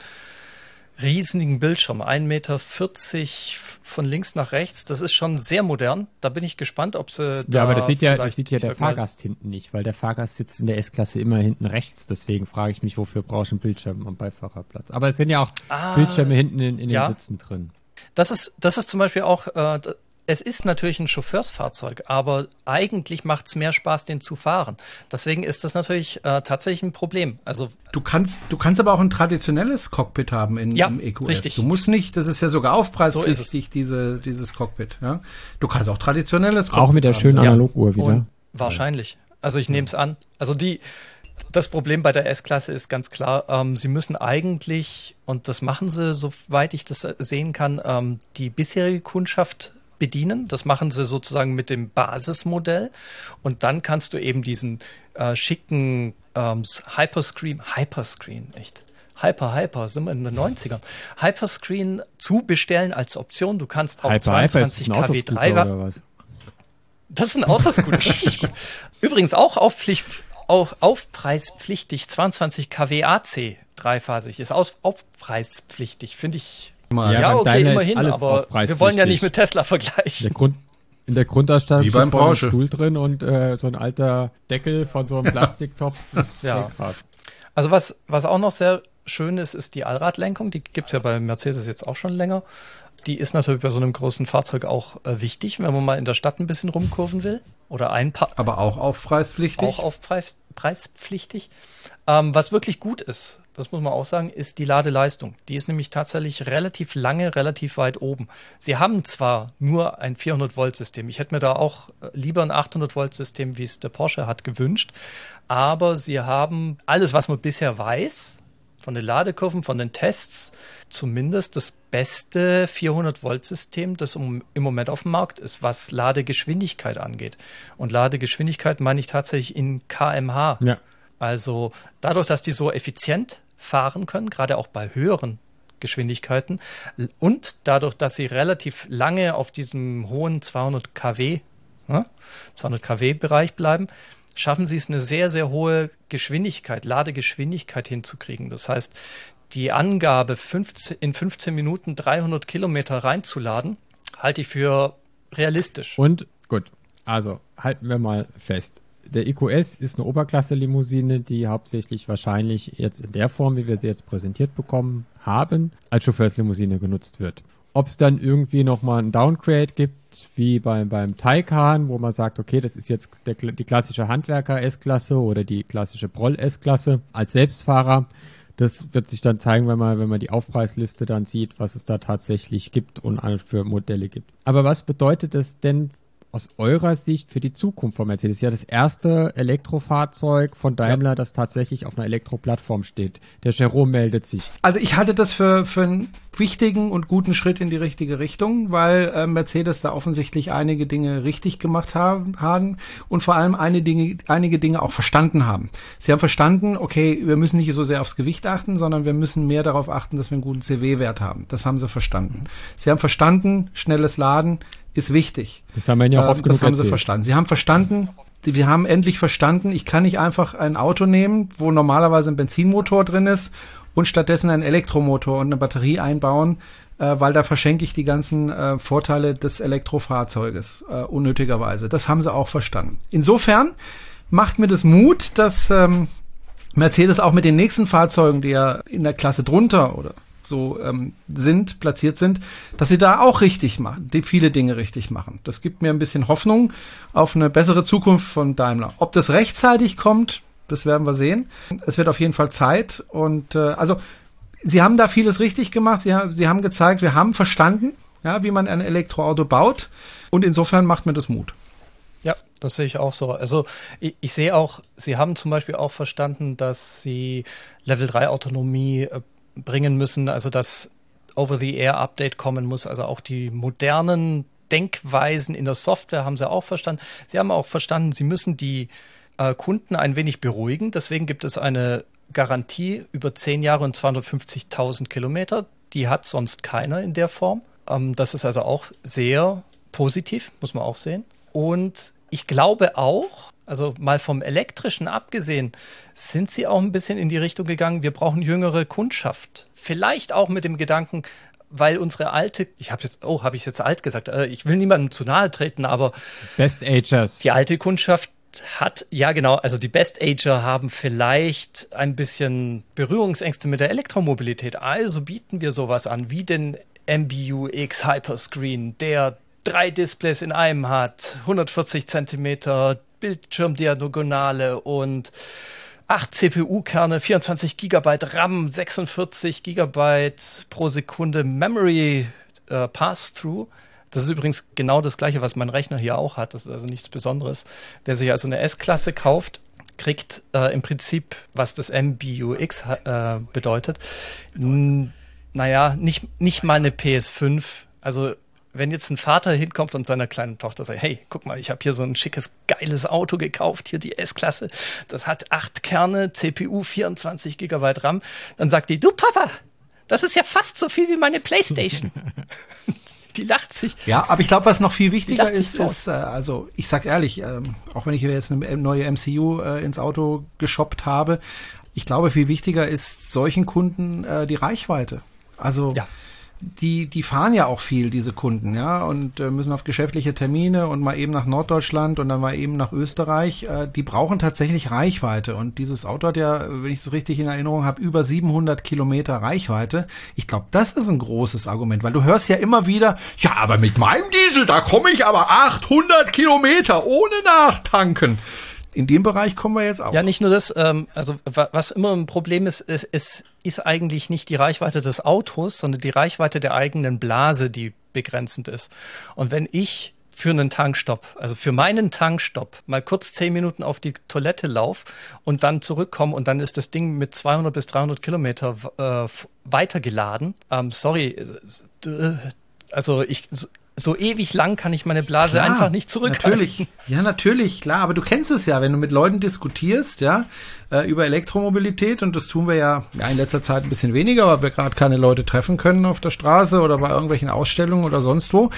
riesigen Bildschirm, 1,40 Meter von links nach rechts, das ist schon sehr modern. Da bin ich gespannt, ob sie da Ja, aber das sieht ja, das sieht ja der sag mal, Fahrgast hinten nicht, weil der Fahrgast sitzt in der S-Klasse immer hinten rechts. Deswegen frage ich mich, wofür brauche ich einen Bildschirm am Beifahrerplatz? Aber es sind ja auch Ah, Bildschirme hinten in, in ja. den Sitzen drin. Das ist, das ist zum Beispiel auch, äh, es ist natürlich ein Chauffeursfahrzeug, aber eigentlich macht es mehr Spaß, den zu fahren. Deswegen ist das natürlich äh, tatsächlich ein Problem. Also Du kannst, du kannst aber auch ein traditionelles Cockpit haben in, Ja, im EQS. richtig. Du musst nicht, das ist ja sogar So aufpreispflichtig, diese, dieses Cockpit. Ja? Du kannst auch traditionelles Cockpit Auch mit der schönen. Analoguhr wieder. Und wahrscheinlich. Also ich nehme es an. Also die, das Problem bei der S-Klasse ist ganz klar, ähm, sie müssen eigentlich, und das machen sie, soweit ich das äh, sehen kann, ähm, die bisherige Kundschaft bedienen. Das machen sie sozusagen mit dem Basismodell. Und dann kannst du eben diesen äh, schicken ähm, Hyperscreen, Hyperscreen, echt. Hyper, Hyper, sind wir in den 90ern. Hyperscreen zu bestellen als Option. Du kannst auch Hyper, Hyper, ist 22 das ein kW Autoscooter 3 oder was? das ist ein Autoscooter. richtig gut. Übrigens auch Aufpflicht, auch aufpreispflichtig 22 kW AC dreiphasig ist aus, aufpreispflichtig, finde ich. Mal. Ja, beim okay, Daimler ist immerhin, alles aber wir wollen ja nicht aufpreispflichtig. mit Tesla Der vergleichen. Grund, in der Grundausstattung Wie steht beim vorne ein Porsche. Stuhl drin und äh, so ein alter Deckel von so einem Plastiktopf. Ja. Also was, was auch noch sehr schön ist, ist die Allradlenkung. Die gibt's ja bei Mercedes jetzt auch schon länger. Die ist natürlich bei so einem großen Fahrzeug auch äh, wichtig, wenn man mal in der Stadt ein bisschen rumkurven will oder einparken. Aber auch aufpreispflichtig. auch auf Preis, preispflichtig. Ähm, was wirklich gut ist, das muss man auch sagen, ist die Ladeleistung. Die ist nämlich tatsächlich relativ lange, relativ weit oben. Sie haben zwar nur ein 400-Volt-System. Ich hätte mir da auch äh, lieber ein 800-Volt-System, wie es der Porsche hat, gewünscht. Aber sie haben alles, was man bisher weiß, von den Ladekurven, von den Tests, zumindest das beste 400-Volt-System, das im Moment auf dem Markt ist, was Ladegeschwindigkeit angeht. Und Ladegeschwindigkeit meine ich tatsächlich in kmh. Ja. Also dadurch, dass die so effizient fahren können, gerade auch bei höheren Geschwindigkeiten und dadurch, dass sie relativ lange auf diesem hohen 200 kW, ne, 200 kW Bereich bleiben, schaffen sie es eine sehr, sehr hohe Geschwindigkeit, Ladegeschwindigkeit hinzukriegen. Das heißt, die Angabe 15, in 15 Minuten 300 Kilometer reinzuladen, halte ich für realistisch. Und gut, also halten wir mal fest. Der EQS ist eine Oberklasse-Limousine, die hauptsächlich wahrscheinlich jetzt in der Form, wie wir sie jetzt präsentiert bekommen haben, als Chauffeurslimousine genutzt wird. Ob es dann irgendwie nochmal ein Downgrade gibt, wie beim, beim Taycan, wo man sagt, okay, das ist jetzt der, die klassische Handwerker-S-Klasse oder die klassische Proll-S-Klasse als Selbstfahrer. Das wird sich dann zeigen, wenn man, wenn man die Aufpreisliste dann sieht, was es da tatsächlich gibt und für Modelle gibt. Aber was bedeutet das denn aus eurer Sicht für die Zukunft von Mercedes? Das ist ja das erste Elektrofahrzeug von Daimler, das tatsächlich auf einer Elektroplattform steht. Der Jerome meldet sich. Also ich halte das für, für einen wichtigen und guten Schritt in die richtige Richtung, weil äh, Mercedes da offensichtlich einige Dinge richtig gemacht haben, haben und vor allem eine Dinge, einige Dinge auch verstanden haben. Sie haben verstanden, okay, wir müssen nicht so sehr aufs Gewicht achten, sondern wir müssen mehr darauf achten, dass wir einen guten CW-Wert haben. Das haben sie verstanden. Sie haben verstanden, schnelles Laden ist wichtig. Das haben wir ja auch Ähm, oft genug das haben sie erzählt. verstanden. Sie haben verstanden, wir haben endlich verstanden, ich kann nicht einfach ein Auto nehmen, wo normalerweise ein Benzinmotor drin ist und stattdessen einen Elektromotor und eine Batterie einbauen. äh, weil da verschenke ich die ganzen äh, Vorteile des Elektrofahrzeuges äh, unnötigerweise. Das haben sie auch verstanden. Insofern macht mir das Mut, dass ähm, Mercedes auch mit den nächsten Fahrzeugen, die ja in der Klasse drunter oder so ähm, sind, platziert sind, dass sie da auch richtig machen, die viele Dinge richtig machen. Das gibt mir ein bisschen Hoffnung auf eine bessere Zukunft von Daimler. Ob das rechtzeitig kommt, das werden wir sehen. Es wird auf jeden Fall Zeit und äh, also Sie haben da vieles richtig gemacht. Sie, Sie haben gezeigt, wir haben verstanden, ja, wie man ein Elektroauto baut. Und insofern macht mir das Mut. Ja, das sehe ich auch so. Also ich, ich, sehe auch, Sie haben zum Beispiel auch verstanden, dass Sie Level 3 Autonomie äh, bringen müssen, also dass Over-the-Air-Update kommen muss, also auch die modernen Denkweisen in der Software haben Sie auch verstanden. Sie haben auch verstanden, Sie müssen die äh, Kunden ein wenig beruhigen. Deswegen gibt es eine Garantie über 10 Jahre und 250.000 Kilometer. Die hat sonst keiner in der Form. Ähm, das ist also auch sehr positiv, muss man auch sehen. Und ich glaube auch, also mal vom elektrischen abgesehen, sind sie auch ein bisschen in die Richtung gegangen, wir brauchen jüngere Kundschaft. Vielleicht auch mit dem Gedanken, weil unsere alte, ich habe jetzt, oh, habe ich jetzt alt gesagt, äh, ich will niemandem zu nahe treten, aber Best Agers. Die alte Kundschaft hat, ja genau, also die Best Ager haben vielleicht ein bisschen Berührungsängste mit der Elektromobilität. Also bieten wir sowas an wie den MBU X Hyperscreen, der drei Displays in einem hat, 140 Zentimeter Bildschirmdiagonale und acht CPU-Kerne, 24 Gigabyte RAM, 46 Gigabyte pro Sekunde Memory äh, Pass-Through. Das ist übrigens genau das gleiche, was mein Rechner hier auch hat. Das ist also nichts Besonderes. Wer sich also eine S-Klasse kauft, kriegt äh, im Prinzip, was das MBUX äh, bedeutet, naja, nicht, nicht mal eine PS5. Also wenn jetzt ein Vater hinkommt und seiner kleinen Tochter sagt, hey, guck mal, ich habe hier so ein schickes, geiles Auto gekauft, hier die S-Klasse, das hat acht Kerne, CPU, 24 Gigabyte RAM, dann sagt die, du Papa, das ist ja fast so viel wie meine Playstation. die lacht sich. Ja, aber ich glaube, was noch viel wichtiger ist, ist, äh, also ich sag ehrlich, äh, auch wenn ich mir jetzt eine neue MCU äh, ins Auto geshoppt habe, ich glaube, viel wichtiger ist solchen Kunden äh, die Reichweite. Also ja die, die fahren ja auch viel, diese Kunden, ja, und äh, müssen auf geschäftliche Termine und mal eben nach Norddeutschland und dann mal eben nach Österreich. Äh, die brauchen tatsächlich Reichweite. Und dieses Auto hat ja, wenn ich es richtig in Erinnerung habe, über 700 Kilometer Reichweite. Ich glaube, das ist ein großes Argument, weil du hörst ja immer wieder, ja, aber mit meinem Diesel, da komme ich aber 800 Kilometer ohne Nachtanken in dem Bereich kommen wir jetzt auch. Ja, nicht nur das, ähm, also was immer ein Problem ist, ist, ist, ist eigentlich nicht die Reichweite des Autos, sondern die Reichweite der eigenen Blase, die begrenzend ist. Und wenn ich für einen Tankstopp, also für meinen Tankstopp, mal kurz zehn Minuten auf die Toilette lauf und dann zurückkomme und dann ist das Ding mit 200 bis 300 Kilometer äh, weitergeladen. Ähm, sorry, äh, also ich so ewig lang kann ich meine Blase klar, einfach nicht zurückhalten. Natürlich, ja, natürlich, klar, aber du kennst es ja, wenn du mit Leuten diskutierst, ja, äh, über Elektromobilität und das tun wir ja, ja in letzter Zeit ein bisschen weniger, weil wir gerade keine Leute treffen können auf der Straße oder bei irgendwelchen Ausstellungen oder sonst wo.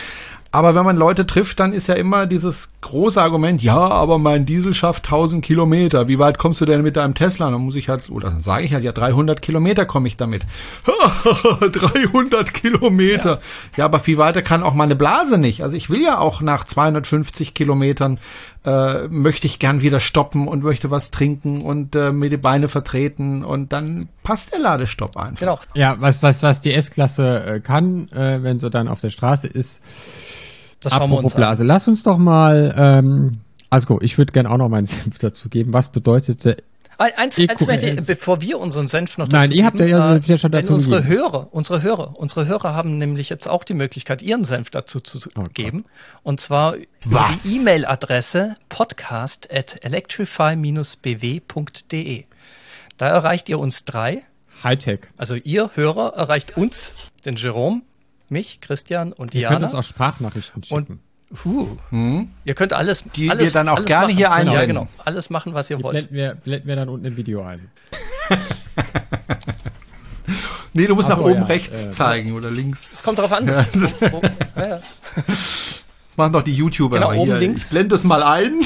Aber wenn man Leute trifft, dann ist ja immer dieses große Argument, ja, aber mein Diesel schafft 1000 Kilometer. Wie weit kommst du denn mit deinem Tesla? Dann muss ich halt, oder dann sage ich halt, ja, 300 Kilometer komme ich damit. 300 Kilometer. Ja. ja, aber viel weiter kann auch meine Blase nicht. Also ich will ja auch nach 250 Kilometern äh, möchte ich gern wieder stoppen und möchte was trinken und äh, mir die Beine vertreten und dann passt der Ladestopp einfach. Genau. Ja, was, was, was die S-Klasse äh, kann, äh, wenn sie dann auf der Straße ist, das schauen Apropos wir uns Blase, an. lass uns doch mal, ähm, also ich würde gerne auch noch meinen Senf dazu geben. Was bedeutete Eins, eins möchte, bevor wir unseren Senf noch dazu Nein, ihr habt ja, ja, ja schon dazu unsere gegeben. Hörer, unsere Hörer, unsere Hörer haben nämlich jetzt auch die Möglichkeit, ihren Senf dazu zu oh geben. Und zwar über die E-Mail-Adresse podcast at electrify-bw.de. Da erreicht ihr uns drei. Hightech. Also ihr Hörer erreicht uns, den Jerome, mich, Christian und Ihr Diana. Ihr könnt uns auch Sprachnachrichten schicken. Und, huh, hm. Ihr könnt alles, die alles, ihr dann auch gerne machen. hier einblenden. Ja, genau. Alles machen, was ihr die wollt. Blenden wir, blenden wir dann unten im Video ein. nee, du musst so, nach oben ja, rechts äh, zeigen oder links. Es kommt darauf an. Ja. Oh, oh, ja, machen doch die YouTuber genau, oben hier. links. Ich blende es mal ein.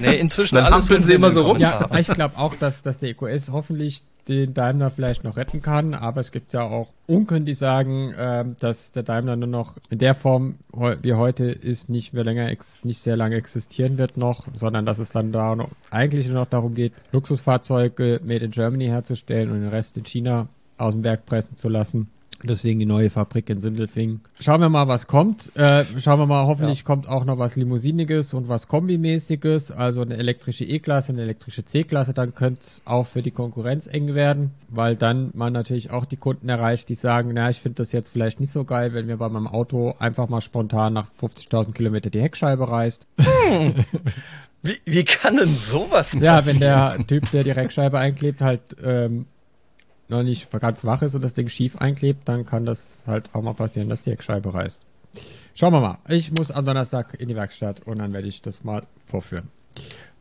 Nee, inzwischen Dann alles sie immer so rum. Ja, ich glaube auch, dass, dass der EQS hoffentlich den Daimler vielleicht noch retten kann, aber es gibt ja auch Unken, die sagen, ähm, dass der Daimler nur noch in der Form, wie heute ist, nicht mehr länger, nicht sehr lange existieren wird noch, sondern dass es dann da noch, eigentlich nur noch darum geht, Luxusfahrzeuge made in Germany herzustellen und den Rest in China aus dem Werk pressen zu lassen. Deswegen die neue Fabrik in Sindelfingen. Schauen wir mal, was kommt. Äh, schauen wir mal, hoffentlich ja. kommt auch noch was Limousiniges und was Kombimäßiges, also eine elektrische E-Klasse, eine elektrische C-Klasse. Dann könnte es auch für die Konkurrenz eng werden, weil dann man natürlich auch die Kunden erreicht, die sagen, na, ich finde das jetzt vielleicht nicht so geil, wenn mir bei meinem Auto einfach mal spontan nach 50.000 Kilometer die Heckscheibe reißt. Hm. Wie, wie kann denn sowas passieren? Ja, wenn der Typ, der die Reckscheibe einklebt, halt ähm, noch nicht ganz wach ist und das Ding schief einklebt, dann kann das halt auch mal passieren, dass die Heckscheibe reißt. Schauen wir mal. Ich muss am Donnerstag in die Werkstatt und dann werde ich das mal vorführen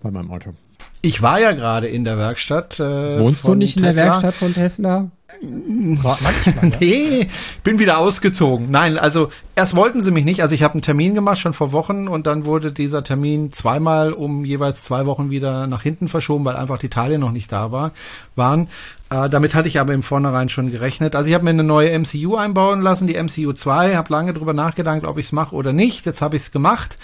bei meinem Auto. Ich war ja gerade in der Werkstatt. Äh, Wohnst du nicht Tesla. in der Werkstatt von Tesla? Manchmal, nee, bin wieder ausgezogen. Nein, also erst wollten sie mich nicht. Also ich habe einen Termin gemacht schon vor Wochen und dann wurde dieser Termin zweimal um jeweils zwei Wochen wieder nach hinten verschoben, weil einfach die Teile noch nicht da war, waren. Äh, damit hatte ich aber im Vornherein schon gerechnet. Also ich habe mir eine neue MCU einbauen lassen, die MCU 2, habe lange drüber nachgedacht, ob ich es mache oder nicht. Jetzt habe ich es gemacht.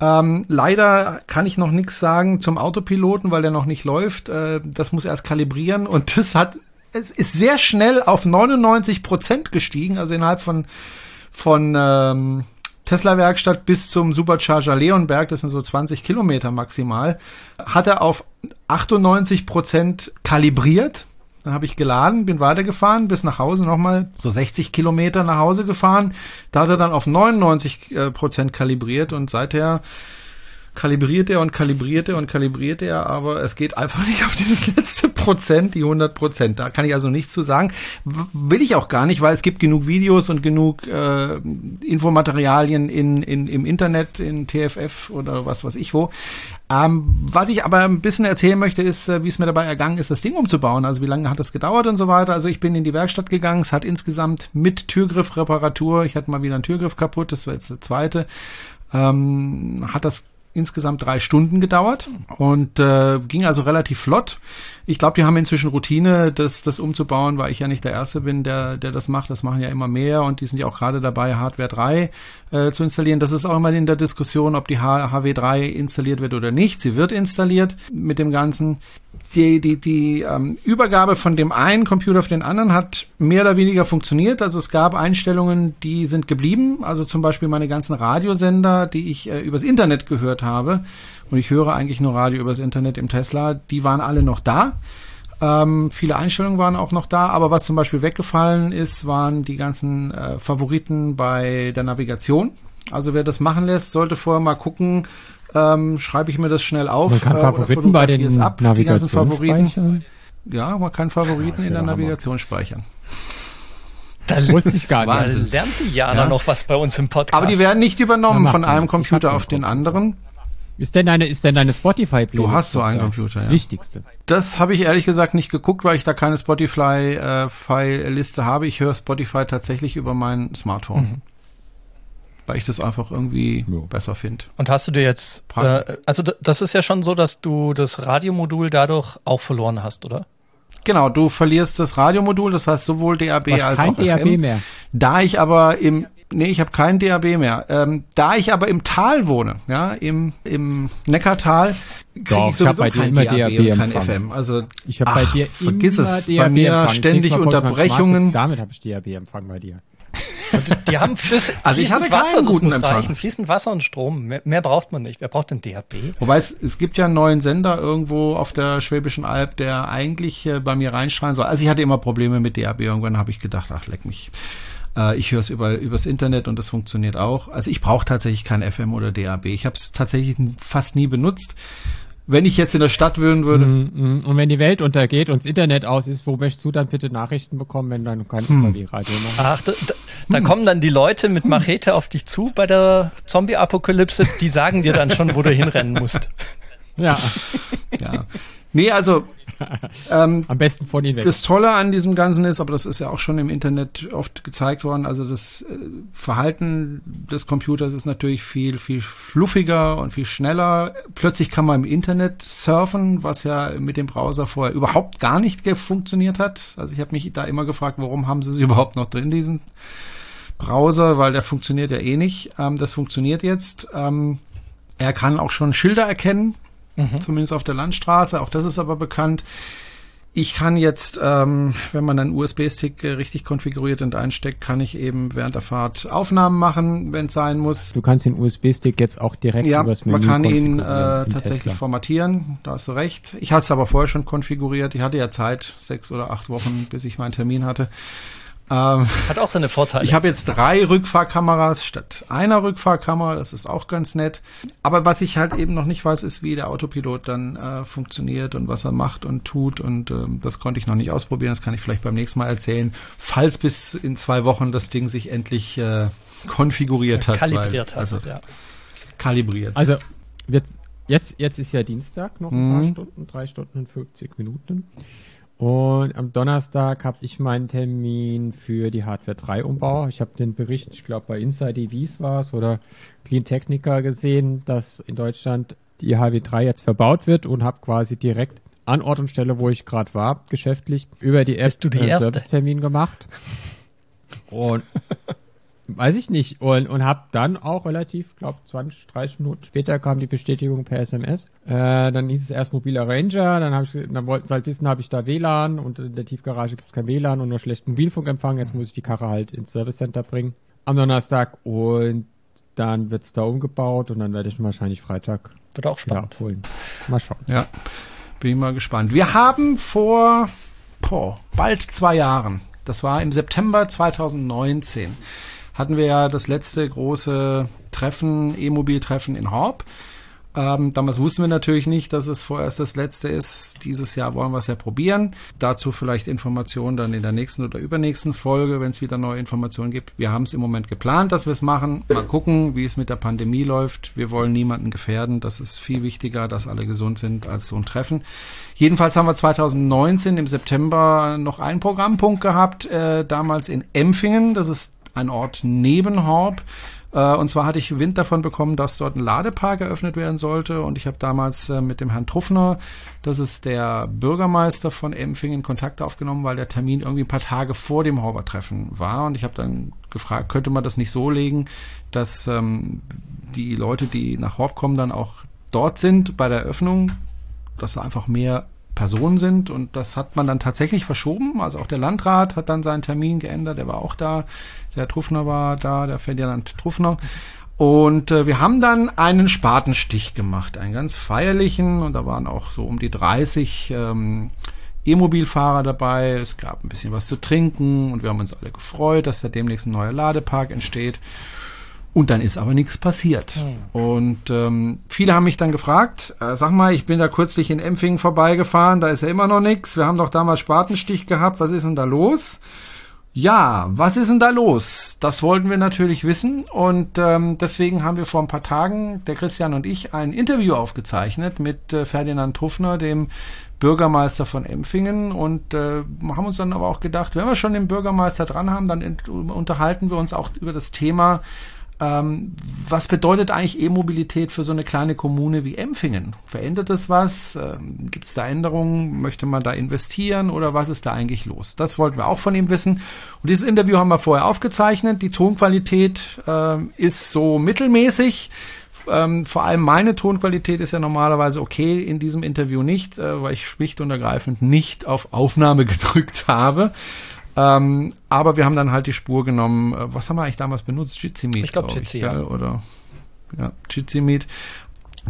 Ähm, leider kann ich noch nichts sagen zum Autopiloten, weil der noch nicht läuft. Äh, das muss erst kalibrieren und das hat es ist sehr schnell auf 99 Prozent gestiegen, also innerhalb von von ähm, Tesla-Werkstatt bis zum Supercharger Leonberg, das sind so 20 Kilometer maximal, hat er auf 98 Prozent kalibriert. Dann habe ich geladen, bin weitergefahren, bis nach Hause nochmal so 60 Kilometer nach Hause gefahren. Da hat er dann auf 99 äh, Prozent kalibriert und seither kalibriert er und kalibriert er und kalibriert er, aber es geht einfach nicht auf dieses letzte Prozent, die 100 Prozent. Da kann ich also nichts zu sagen. Will ich auch gar nicht, weil es gibt genug Videos und genug äh, Infomaterialien in, in, im Internet, in TFF oder was weiß ich wo. Ähm, was ich aber ein bisschen erzählen möchte, ist, äh, wie es mir dabei ergangen ist, das Ding umzubauen. Also wie lange hat das gedauert und so weiter. Also ich bin in die Werkstatt gegangen. Es hat insgesamt mit Türgriffreparatur, ich hatte mal wieder einen Türgriff kaputt, das war jetzt der zweite, ähm, hat das insgesamt drei Stunden gedauert und äh, ging also relativ flott. Ich glaube, die haben inzwischen Routine, das, das umzubauen, weil ich ja nicht der Erste bin, der, der das macht. Das machen ja immer mehr und die sind ja auch gerade dabei, Hardware 3 äh, zu installieren. Das ist auch immer in der Diskussion, ob die HW3 installiert wird oder nicht. Sie wird installiert mit dem Ganzen. Die, die, die ähm, Übergabe von dem einen Computer auf den anderen hat mehr oder weniger funktioniert. Also es gab Einstellungen, die sind geblieben. Also zum Beispiel meine ganzen Radiosender, die ich äh, übers Internet gehört habe und ich höre eigentlich nur Radio übers Internet im Tesla, die waren alle noch da. Ähm, viele Einstellungen waren auch noch da, aber was zum Beispiel weggefallen ist, waren die ganzen äh, Favoriten bei der Navigation. Also wer das machen lässt, sollte vorher mal gucken, ähm, schreibe ich mir das schnell auf. Man kann äh, Favoriten bei den ab, Navigation speichern. Ja, man kann Favoriten in der Navigation speichern. Das wusste ich gar nicht. Da lernt die Jana ja. noch was bei uns im Podcast. Aber die werden nicht übernommen von einem Computer auf den anderen. Ist denn deine, ist denn deine Spotify-Playlist? Du hast so einen Computer, das ja. Wichtigste. Das habe ich ehrlich gesagt nicht geguckt, weil ich da keine Spotify-Liste äh, habe. Ich höre Spotify tatsächlich über mein Smartphone. Mhm. Weil ich das einfach irgendwie ja. besser finde. Und hast du dir jetzt, äh, also das ist ja schon so, dass du das Radiomodul dadurch auch verloren hast, oder? Genau, du verlierst das Radiomodul, das heißt sowohl DAB als kein auch DAB FM. mehr. Da ich aber im Nee, ich habe kein DAB mehr. Ähm, da ich aber im Tal wohne, ja, im, im Neckartal, kriege ich sowieso ich kein DAB, DAB und kein FM. Also ich habe bei dir vergiss es, DAB bei mir Empfang. ständig Unterbrechungen. Damit habe ich DAB-Empfang bei dir. Und die haben Flüsse, also ich hatte Wasser, guten Empfang. reichen. Fließend Wasser und Strom. Mehr, mehr, braucht man nicht. Wer braucht denn DAB? Wobei es, es gibt ja einen neuen Sender irgendwo auf der Schwäbischen Alb, der eigentlich äh, bei mir reinschreien soll. Also ich hatte immer Probleme mit DAB. Irgendwann habe ich gedacht, ach leck mich. Äh, ich höre es über, übers Internet und das funktioniert auch. Also ich brauche tatsächlich kein FM oder DAB. Ich habe es tatsächlich fast nie benutzt. Wenn ich jetzt in der Stadt wohnen würde. Mm, mm. Und wenn die Welt untergeht und das Internet aus ist, wo möchtest du dann bitte Nachrichten bekommen, wenn dann kein hm. radio machst? Ach, da, da, da hm. kommen dann die Leute mit Machete auf dich zu bei der Zombie-Apokalypse, die sagen dir dann schon, wo du hinrennen musst. Ja. ja. Nee, also ähm, Am besten von Ihnen weg. das Tolle an diesem Ganzen ist, aber das ist ja auch schon im Internet oft gezeigt worden, also das äh, Verhalten des Computers ist natürlich viel, viel fluffiger und viel schneller. Plötzlich kann man im Internet surfen, was ja mit dem Browser vorher überhaupt gar nicht funktioniert hat. Also ich habe mich da immer gefragt, warum haben sie es überhaupt noch drin, diesen Browser, weil der funktioniert ja eh nicht. Ähm, das funktioniert jetzt. Ähm, er kann auch schon Schilder erkennen, zumindest auf der Landstraße. Auch das ist aber bekannt. Ich kann jetzt, ähm, wenn man einen USB-Stick äh, richtig konfiguriert und einsteckt, kann ich eben während der Fahrt Aufnahmen machen, wenn es sein muss. Du kannst den USB-Stick jetzt auch direkt Ja, übers Menü man kann ihn äh, tatsächlich Tesla. formatieren, da hast du recht. Ich hatte es aber vorher schon konfiguriert. Ich hatte ja Zeit, sechs oder acht Wochen, bis ich meinen Termin hatte. Ähm, Hat auch seine Vorteile. ich habe jetzt drei Rückfahrkameras statt einer Rückfahrkamera. Das ist auch ganz nett. Aber was ich halt eben noch nicht weiß, ist, wie der Autopilot dann äh, funktioniert und was er macht und tut. Und ähm, das konnte ich noch nicht ausprobieren. Das kann ich vielleicht beim nächsten Mal erzählen, falls bis in zwei Wochen das Ding sich endlich äh, konfiguriert hat. kalibriert weil, hat. Also ja. kalibriert. Also, jetzt, jetzt, jetzt ist ja Dienstag, noch ein Mhm. paar Stunden, drei Stunden und 50 Minuten. Und am Donnerstag habe ich meinen Termin für die Hardware 3 Umbau. Ich habe den Bericht, ich glaube bei Inside EVs war es oder Clean Technica gesehen, dass in Deutschland die HW3 jetzt verbaut wird und habe quasi direkt an Ort und Stelle, wo ich gerade war, geschäftlich, über die App die einen? Servicetermin gemacht. Und weiß ich nicht. Und, und habe dann auch relativ, glaube 20, 30 Minuten später kam die Bestätigung per SMS. Äh, dann hieß es erst mobiler Ranger, dann, hab ich, dann wollten sie halt wissen, habe ich da WLAN und in der Tiefgarage gibt es kein WLAN und nur schlechten Mobilfunkempfang. Jetzt muss ich die Karre halt ins Service Center bringen am Donnerstag und dann wird's da umgebaut und dann werde ich wahrscheinlich Freitag Wird auch spannend. abholen. Mal schauen. Ja, bin ich mal gespannt. Wir haben vor boah, bald zwei Jahren, das war im September 2019, hatten wir ja das letzte große Treffen, E-Mobil-Treffen in Horb. Ähm, damals wussten wir natürlich nicht, dass es vorerst das letzte ist. Dieses Jahr wollen wir es ja probieren. Dazu vielleicht Informationen dann in der nächsten oder übernächsten Folge, wenn es wieder neue Informationen gibt. Wir haben es im Moment geplant, dass wir es machen. Mal gucken, wie es mit der Pandemie läuft. Wir wollen niemanden gefährden. Das ist viel wichtiger, dass alle gesund sind als so ein Treffen. Jedenfalls haben wir 2019 im September noch einen Programmpunkt gehabt, äh, damals in Empfingen. Das ist ein Ort neben Horb. Äh, Und zwar hatte ich Wind davon bekommen, dass dort ein Ladepark eröffnet werden sollte. Und ich habe damals äh, mit dem Herrn Truffner, das ist der Bürgermeister von Empfingen, Kontakt aufgenommen, weil der Termin irgendwie ein paar Tage vor dem Horber-Treffen war. Und ich habe dann gefragt, könnte man das nicht so legen, dass ähm, die Leute, die nach Horb kommen, dann auch dort sind bei der Eröffnung, dass da einfach mehr Personen sind und das hat man dann tatsächlich verschoben. Also auch der Landrat hat dann seinen Termin geändert, der war auch da, der Truffner war da, der Ferdinand Truffner. Und äh, wir haben dann einen Spatenstich gemacht, einen ganz feierlichen und da waren auch so um die 30 ähm, E-Mobilfahrer dabei. Es gab ein bisschen was zu trinken und wir haben uns alle gefreut, dass da demnächst ein neuer Ladepark entsteht. Und dann ist aber nichts passiert. Und ähm, viele haben mich dann gefragt, äh, sag mal, ich bin da kürzlich in Empfingen vorbeigefahren, da ist ja immer noch nichts. Wir haben doch damals Spatenstich gehabt, was ist denn da los? Ja, was ist denn da los? Das wollten wir natürlich wissen und ähm, deswegen haben wir vor ein paar Tagen, der Christian und ich, ein Interview aufgezeichnet mit äh, Ferdinand Truffner, dem Bürgermeister von Empfingen und äh, haben uns dann aber auch gedacht, wenn wir schon den Bürgermeister dran haben, dann unterhalten wir uns auch über das Thema, ähm, was bedeutet eigentlich E-Mobilität für so eine kleine Kommune wie Empfingen? Verändert es was? Ähm, Gibt es da Änderungen? Möchte man da investieren oder was ist da eigentlich los? Das wollten wir auch von ihm wissen. Und dieses Interview haben wir vorher aufgezeichnet. Die Tonqualität ähm, ist so mittelmäßig. Ähm, vor allem meine Tonqualität ist ja normalerweise okay, in diesem Interview nicht, äh, weil ich schlicht und ergreifend nicht auf Aufnahme gedrückt habe. Ähm, aber wir haben dann halt die Spur genommen. Äh, was haben wir eigentlich damals benutzt? Jitsi Meet. Ich glaub, Jitsi, ja. Oder ja, Jitsi Meet.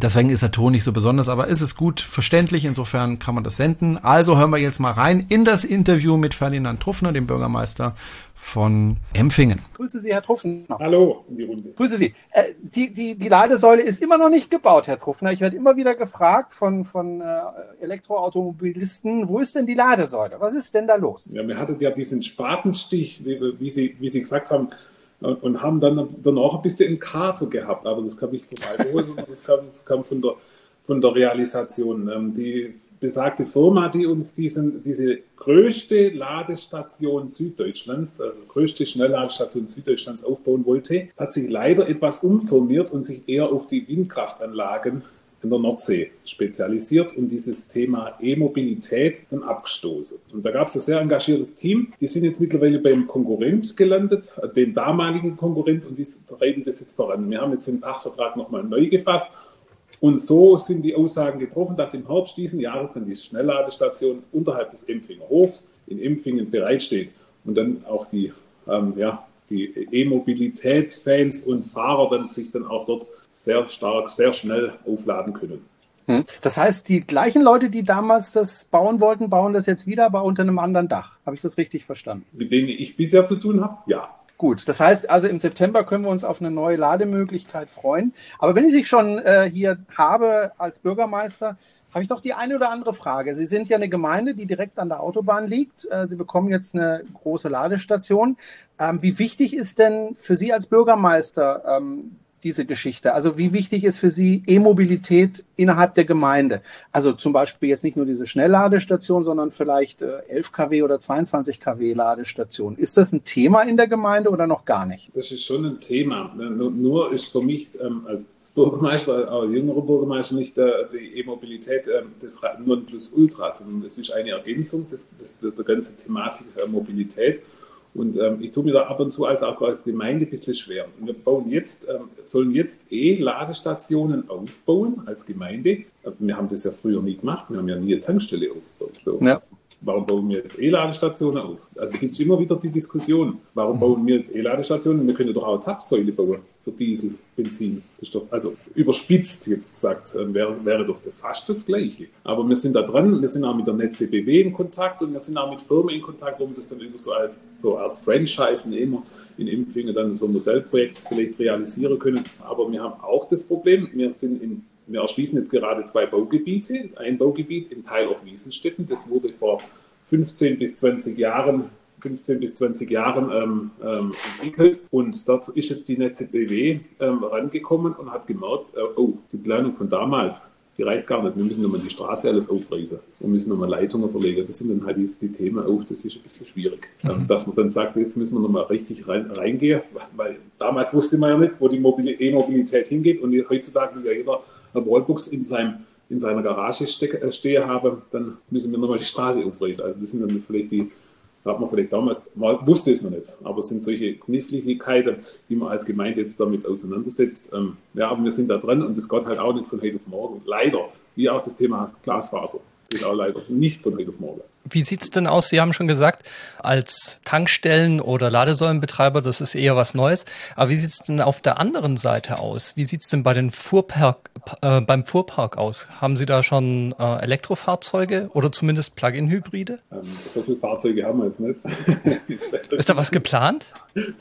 Deswegen ist der Ton nicht so besonders, aber ist es gut verständlich. Insofern kann man das senden. Also hören wir jetzt mal rein in das Interview mit Ferdinand Truffner, dem Bürgermeister von Empfingen. Grüße Sie, Herr Truffner. Hallo in die Runde. Grüße Sie. Äh, die, die, die Ladesäule ist immer noch nicht gebaut, Herr Truffner. Ich werde immer wieder gefragt von, von äh, Elektroautomobilisten, wo ist denn die Ladesäule? Was ist denn da los? Ja, wir hatten ja diesen Spatenstich, wie, wie, Sie, wie Sie gesagt haben, und, haben dann danach ein bisschen einen Kater gehabt. Aber das kam nicht vom Alkohol, sondern das kam, das kam von, der, von der Realisation. Ähm, die besagte Firma, die uns diesen, diese größte Ladestation Süddeutschlands, also größte Schnellladestation Süddeutschlands aufbauen wollte, hat sich leider etwas umformiert und sich eher auf die Windkraftanlagen in der Nordsee spezialisiert und dieses Thema E-Mobilität dann abgestoßen. Und da gab es ein sehr engagiertes Team. Die sind jetzt mittlerweile beim Konkurrent gelandet, dem damaligen Konkurrent, und die treiben das jetzt voran. Wir haben jetzt den Pachtvertrag nochmal neu gefasst und so sind die Aussagen getroffen, dass im Herbst diesen Jahres dann die Schnellladestation unterhalb des Empfinger Hofs in Empfingen bereitsteht und dann auch die, ähm, ja, die E-Mobilitätsfans und Fahrer dann sich dann auch dort sehr stark, sehr schnell aufladen können. Hm. Das heißt, die gleichen Leute, die damals das bauen wollten, bauen das jetzt wieder, aber unter einem anderen Dach. Habe ich das richtig verstanden? Mit denen ich bisher zu tun habe? Ja. Gut, das heißt also im September können wir uns auf eine neue Lademöglichkeit freuen. Aber wenn ich Sie schon äh, hier habe als Bürgermeister, habe ich doch die eine oder andere Frage. Sie sind ja eine Gemeinde, die direkt an der Autobahn liegt. Äh, Sie bekommen jetzt eine große Ladestation. Ähm, wie wichtig ist denn für Sie als Bürgermeister ähm, diese Geschichte? Also wie wichtig ist für Sie E-Mobilität innerhalb der Gemeinde? Also zum Beispiel jetzt nicht nur diese Schnellladestation, sondern vielleicht 11 kW oder 22 kW Ladestation. Ist das ein Thema in der Gemeinde oder noch gar nicht? Das ist schon ein Thema. Nur ist für mich ähm, als Bürgermeister, auch jüngerer Bürgermeister, nicht der, die E-Mobilität äh, das Nonplusultra, sondern es ist eine Ergänzung des, des, der ganzen Thematik der Mobilität. Und ähm, ich tue mir da ab und zu als auch als Gemeinde ein bisschen schwer. Und wir bauen jetzt, ähm, sollen jetzt E-Ladestationen aufbauen als Gemeinde. Wir haben das ja früher nie gemacht. Wir haben ja nie eine Tankstelle aufgebaut. So. Ja. Warum bauen wir jetzt E-Ladestationen auf? Also gibt es immer wieder die Diskussion, warum mhm. bauen wir jetzt E-Ladestationen? Wir können doch auch Zapfsäule bauen für Diesel, Benzin. Doch, also überspitzt jetzt gesagt, äh, wäre, wäre doch fast das Gleiche. Aber wir sind da dran, wir sind auch mit der Netze BW in Kontakt und wir sind auch mit Firmen in Kontakt, wo wir das dann über so eine, so eine Art Franchise immer in Impfingen dann so ein Modellprojekt vielleicht realisieren können. Aber wir haben auch das Problem, wir sind in wir erschließen jetzt gerade zwei Baugebiete. Ein Baugebiet im Teilort Wiesenstetten, das wurde vor 15 bis 20 Jahren 15 bis 20 Jahren ähm, ähm, entwickelt. Und dort ist jetzt die Netze BW ähm, rangekommen und hat gemerkt, äh, oh, die Planung von damals, die reicht gar nicht. Wir müssen nochmal die Straße alles aufreißen. Wir müssen nochmal Leitungen verlegen. Das sind dann halt die, die Themen auch, das ist ein bisschen schwierig. Mhm. Ähm, dass man dann sagt, jetzt müssen wir nochmal richtig rein, reingehen, weil damals wusste man ja nicht, wo die E-Mobilität hingeht und heutzutage will ja jeder Wallbox in, seinem, in seiner Garage stecke, äh, stehe habe, dann müssen wir nochmal die Straße aufreißen. Also das sind dann vielleicht die, da hat man vielleicht damals, man wusste es noch nicht, aber es sind solche Kniffligkeiten, die man als Gemeinde jetzt damit auseinandersetzt. Ähm, ja, aber wir sind da dran und das geht halt auch nicht von heute auf morgen. Leider, wie auch das Thema Glasfaser, geht auch leider nicht von heute auf morgen. Wie sieht's denn aus? Sie haben schon gesagt, als Tankstellen- oder Ladesäulenbetreiber, das ist eher was Neues. Aber wie sieht's denn auf der anderen Seite aus? Wie sieht's denn bei den Fuhrpark, äh, beim Fuhrpark aus? Haben Sie da schon äh, Elektrofahrzeuge oder zumindest Plug-in-Hybride? Ähm, so viele Fahrzeuge haben wir jetzt nicht. ist da was geplant?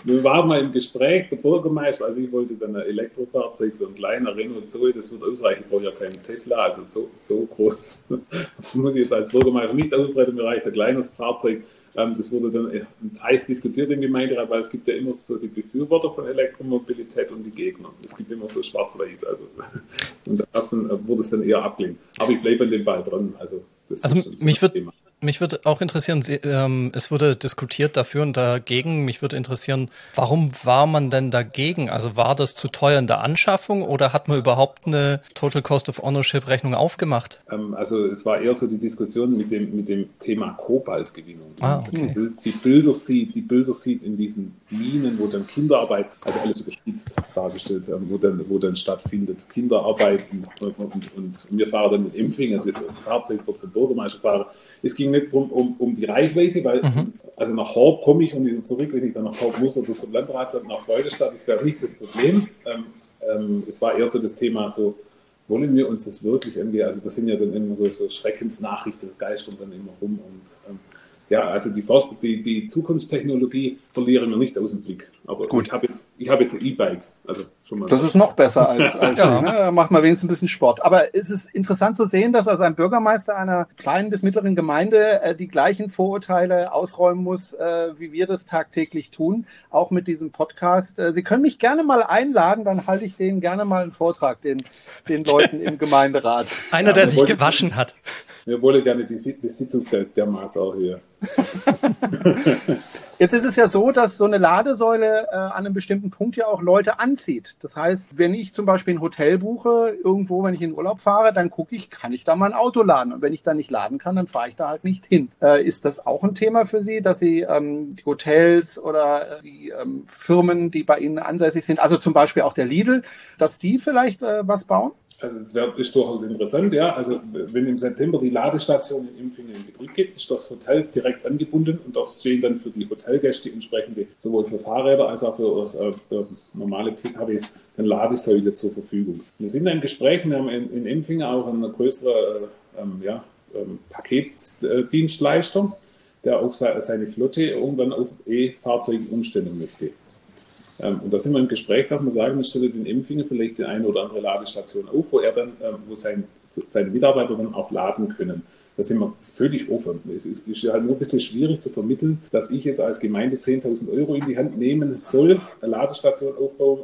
Wir waren mal im Gespräch, der Bürgermeister, also ich wollte dann ein Elektrofahrzeug, so ein kleiner Renault Zoe, das wird ausreichen, ich brauche ja keinen Tesla, also so, so groß muss ich jetzt als Bürgermeister nicht auftreten Bereich, ein kleines Fahrzeug. Ähm, das wurde dann äh, heiß diskutiert im Gemeinderat, weil es gibt ja immer so die Befürworter von Elektromobilität und die Gegner. Es gibt immer so schwarz-weiß. Also, und da äh, wurde es dann eher abgelehnt. Aber ich bleibe an dem Ball dran. Also, also mich Thema. Mich würde auch interessieren, ähm, es wurde diskutiert dafür und dagegen. Mich würde interessieren, warum war man denn dagegen? Also war das zu teuer in der Anschaffung oder hat man überhaupt eine Total Cost of Ownership Rechnung aufgemacht? Ähm, also es war eher so die Diskussion mit dem, mit dem Thema Kobaltgewinnung. Ah, okay. Die Bilder sieht, die Bilder sieht in diesen Minen, wo dann Kinderarbeit, also alles überspitzt dargestellt, ähm, wo dann, wo dann stattfindet, Kinderarbeit und, und, und, und wir fahren dann mit Empfänger, das Fahrzeug wird vom Bürgermeister fahren. Es ging nicht darum, um, um die Reichweite, weil mhm. also nach Horb komme ich und wieder zurück, wenn ich dann nach Horb muss oder zum Landratsamt nach Freudestadt, das wäre nicht das Problem. Ähm, ähm, es war eher so das Thema, so wollen wir uns das wirklich angehen? Also das sind ja dann immer so, so Schreckensnachrichten, geistern dann immer rum und ja, also die, die, die Zukunftstechnologie verlieren wir nicht aus dem Blick. Aber Gut. ich habe jetzt, ich hab jetzt ein E-Bike. Also schon mal das ist noch besser als, als ja. ne? macht mal wenigstens ein bisschen Sport. Aber es ist interessant zu sehen, dass also ein Bürgermeister einer kleinen bis mittleren Gemeinde äh, die gleichen Vorurteile ausräumen muss, äh, wie wir das tagtäglich tun, auch mit diesem Podcast. Äh, Sie können mich gerne mal einladen, dann halte ich denen gerne mal einen Vortrag, den, den Leuten im Gemeinderat. Einer, der sich gewaschen hat. Wir wollen gerne die, das Sitzungsgeld der Maß erhöhen. Jetzt ist es ja so, dass so eine Ladesäule äh, an einem bestimmten Punkt ja auch Leute anzieht. Das heißt, wenn ich zum Beispiel ein Hotel buche, irgendwo, wenn ich in Urlaub fahre, dann gucke ich, kann ich da mein Auto laden? Und wenn ich da nicht laden kann, dann fahre ich da halt nicht hin. Äh, ist das auch ein Thema für Sie, dass Sie ähm, die Hotels oder die ähm, Firmen, die bei Ihnen ansässig sind, also zum Beispiel auch der Lidl, dass die vielleicht äh, was bauen? Also das wär, ist durchaus interessant, ja. Also wenn im September die Ladestation in Impfingen in Betrieb geht, ist das Hotel direkt angebunden und das stehen dann für die Hotelgäste entsprechende, sowohl für Fahrräder als auch für, äh, normale PKWs, dann Ladesäule zur Verfügung. Wir sind im Gespräch, wir haben in, in Empfingen auch einen größeren äh, ähm, ja, ähm, Paketdienstleister, der auf seine Flotte irgendwann auf E-Fahrzeuge umstellen möchte. Ähm, und da sind wir im Gespräch, dass man sagen, man stelle den Empfänger vielleicht die eine oder andere Ladestation auf, wo er dann, ähm, wo sein, seine Mitarbeiter dann auch laden können. Da sind wir völlig offen. Es ist, ist halt nur ein bisschen schwierig zu vermitteln, dass ich jetzt als Gemeinde 10.000 Euro in die Hand nehmen soll, eine Ladestation aufbauen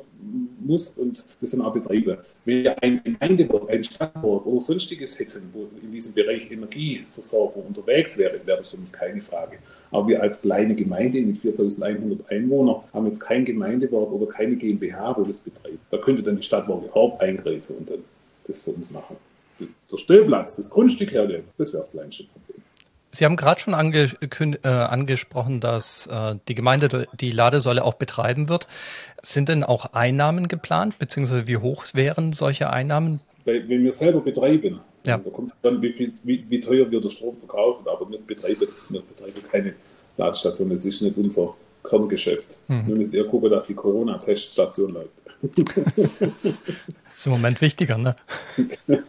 muss und das dann auch betreibe. Wenn wir ein Gemeindewort, ein Stadtwort oder sonstiges hätten, wo in diesem Bereich Energieversorgung unterwegs wäre, wäre das für mich keine Frage. Aber wir als kleine Gemeinde mit 4100 Einwohnern haben jetzt kein Gemeindewort oder keine GmbH, wo das betreibt. Da könnte dann die Stadt überhaupt eingreifen und dann das für uns machen. Der Stellplatz, das Grundstück hernehmen, das wäre das kleinste Problem. Sie haben gerade schon ange äh, angesprochen, dass äh, die Gemeinde die Ladesäule auch betreiben wird. Sind denn auch Einnahmen geplant, beziehungsweise wie hoch wären solche Einnahmen? Wenn wir selber betreiben, ja. da kommt es dann, wie, viel, wie, wie, teuer wir den Strom verkaufen, aber wir betreiben, wir betreiben keine Ladestation. Das ist nicht unser Kerngeschäft. Mhm. Wir müssen eher gucken, dass die Corona-Teststation läuft. ist im Moment wichtiger, ne?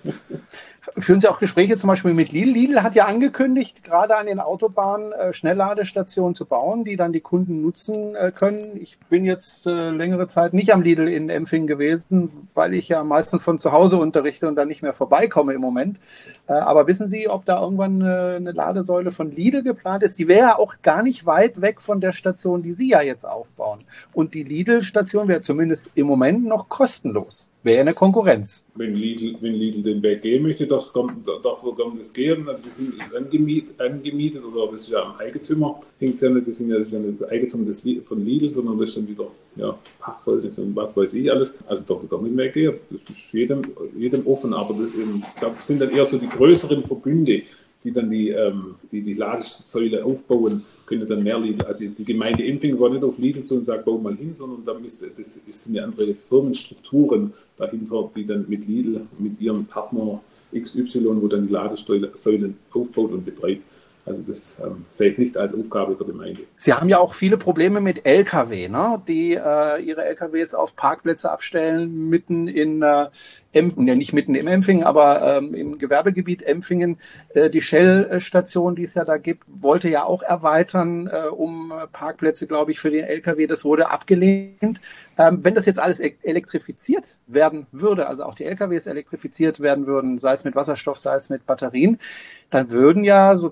Führen Sie auch Gespräche zum Beispiel mit Lidl? Lidl hat ja angekündigt, gerade an den Autobahnen äh, Schnellladestationen zu bauen, die dann die Kunden nutzen äh, können. Ich bin jetzt äh, längere Zeit nicht am Lidl in Empfing gewesen, weil ich ja meistens von zu Hause unterrichte und dann nicht mehr vorbeikomme im Moment. Äh, aber wissen Sie, ob da irgendwann äh, eine Ladesäule von Lidl geplant ist? Die wäre ja auch gar nicht weit weg von der Station, die Sie ja jetzt aufbauen. Und die Lidl-Station wäre zumindest im Moment noch kostenlos wäre eine Konkurrenz. Wenn Lidl, wenn Lidl den Weg gehen möchte, darf, kann das gehen. Die sind angemietet, angemietet oder das ist ja am Eigentümer. Hängt ja nicht, das sind ja nicht das Eigentum des, von Lidl, sondern das ist dann wieder ja, Pachtvolles und was weiß ich alles. Also doch, da kann den Weg gehen. Das ist jedem, jedem offen, aber das, das sind dann eher so die größeren Verbünde, die dann die, ähm, die, die Ladesäule aufbauen, könnte dann mehr Lidl. Also die Gemeinde Empfing war nicht auf Lidl so und sagt, bau mal hin, sondern da müsste, das sind ja andere Firmenstrukturen dahinter, die dann mit Lidl, mit ihrem Partner XY, wo dann die Ladesäulen aufbaut und betreibt. Also das ähm, sehe ich nicht als Aufgabe der Gemeinde. Sie haben ja auch viele Probleme mit Lkw, ne? die äh, ihre Lkws auf Parkplätze abstellen, mitten in, äh, Empfingen, ja nicht mitten im Empfingen, aber ähm, im Gewerbegebiet Empfingen. Äh, die Shell-Station, die es ja da gibt, wollte ja auch erweitern äh, um Parkplätze, glaube ich, für den Lkw. Das wurde abgelehnt. Ähm, wenn das jetzt alles e elektrifiziert werden würde, also auch die Lkws elektrifiziert werden würden, sei es mit Wasserstoff, sei es mit Batterien, dann würden ja so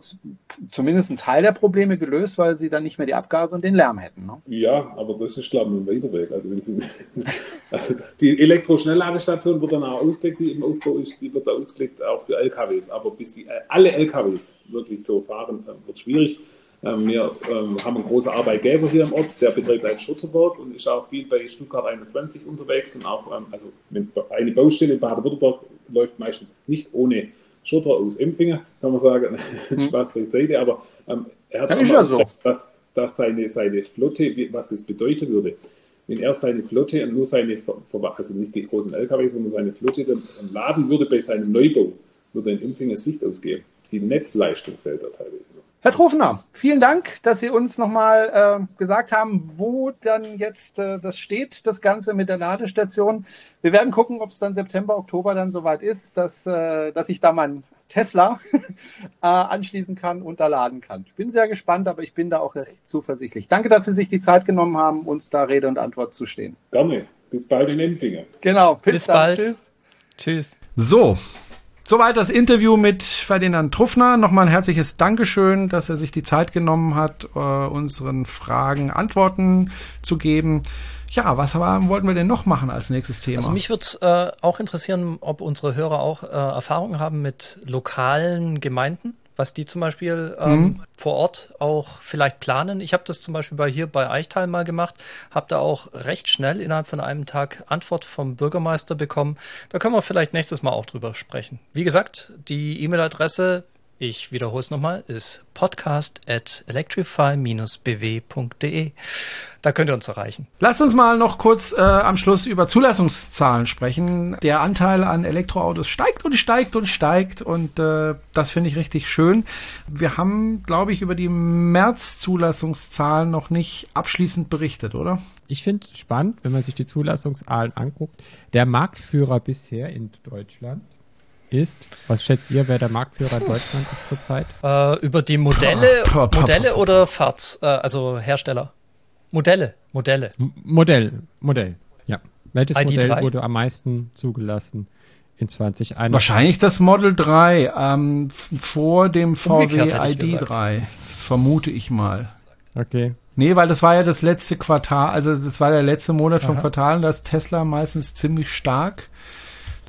zumindest ein Teil der Probleme gelöst, weil sie dann nicht mehr die Abgase und den Lärm hätten. Ne? Ja, aber das ist, glaube ich, ein weiter Weg. Also, also die Elektroschnellladestation wird dann ausgelegt, die im Aufbau ist, die wird da ausgelegt auch für LKWs. Aber bis die alle LKWs wirklich so fahren, wird schwierig. Ähm, wir ähm, haben einen großen Arbeitgeber hier im Ort, der betreibt ein Schutterberg und ist auch viel bei Stuttgart 21 unterwegs und auch, ähm, also eine Baustelle in Baden-Württemberg läuft meistens nicht ohne Schotter aus Empfingen, kann man sagen. Mhm. Spaß beiseite, aber ähm, er hat auch ja so. dass, dass seine, seine Flotte, was das bedeuten würde, wenn er seine Flotte und nur seine, also nicht die großen LKW, sondern seine Flotte dann laden würde bei seinem Neubau, würde in Empfingen das Licht ausgehen. Die Netzleistung fällt da teilweise. Herr Trofner, vielen Dank, dass Sie uns nochmal äh, gesagt haben, wo dann jetzt äh, das steht, das Ganze mit der Ladestation. Wir werden gucken, ob es dann September, Oktober dann soweit ist, dass, äh, dass ich da mein Tesla äh, anschließen kann und da laden kann. Ich bin sehr gespannt, aber ich bin da auch recht zuversichtlich. Danke, dass Sie sich die Zeit genommen haben, uns da Rede und Antwort zu stehen. Gerne. Bis bald in den Finger. Genau. Bis, bis bald. Tschüss. Tschüss. So, Soweit das Interview mit Ferdinand Truffner. Nochmal ein herzliches Dankeschön, dass er sich die Zeit genommen hat, äh, unseren Fragen Antworten zu geben. Ja, was wollten wir denn noch machen als nächstes Thema? Also mich würde äh, auch interessieren, ob unsere Hörer auch äh, Erfahrungen haben mit lokalen Gemeinden, was die zum Beispiel ähm, mhm. vor Ort auch vielleicht planen. Ich habe das zum Beispiel bei hier bei Eichtal mal gemacht, habe da auch recht schnell innerhalb von einem Tag Antwort vom Bürgermeister bekommen. Da können wir vielleicht nächstes Mal auch drüber sprechen. Wie gesagt, die E-Mail-Adresse ich wiederhole es nochmal, ist podcast at electrify-bw.de. Da könnt ihr uns erreichen. Lasst uns mal noch kurz äh, am Schluss über Zulassungszahlen sprechen. Der Anteil an Elektroautos steigt und steigt und steigt und äh, das finde ich richtig schön. Wir haben, glaube ich, über die März-Zulassungszahlen noch nicht abschließend berichtet, oder? Ich finde spannend, wenn man sich die Zulassungszahlen anguckt. Der Marktführer bisher in Deutschland ist, was schätzt ihr, wer der Marktführer in Deutschland ist zurzeit? Äh, über die Modelle, Modelle oder Fahrts, äh, also Hersteller? Modelle, Modelle. M Modell, Modell, ja. Welches ID Modell 3? wurde am meisten zugelassen in 2021? Wahrscheinlich das Model 3 ähm, vor dem VW ID3, vermute ich mal. Okay. Nee, weil das war ja das letzte Quartal, also das war der letzte Monat vom Quartal und das Tesla meistens ziemlich stark.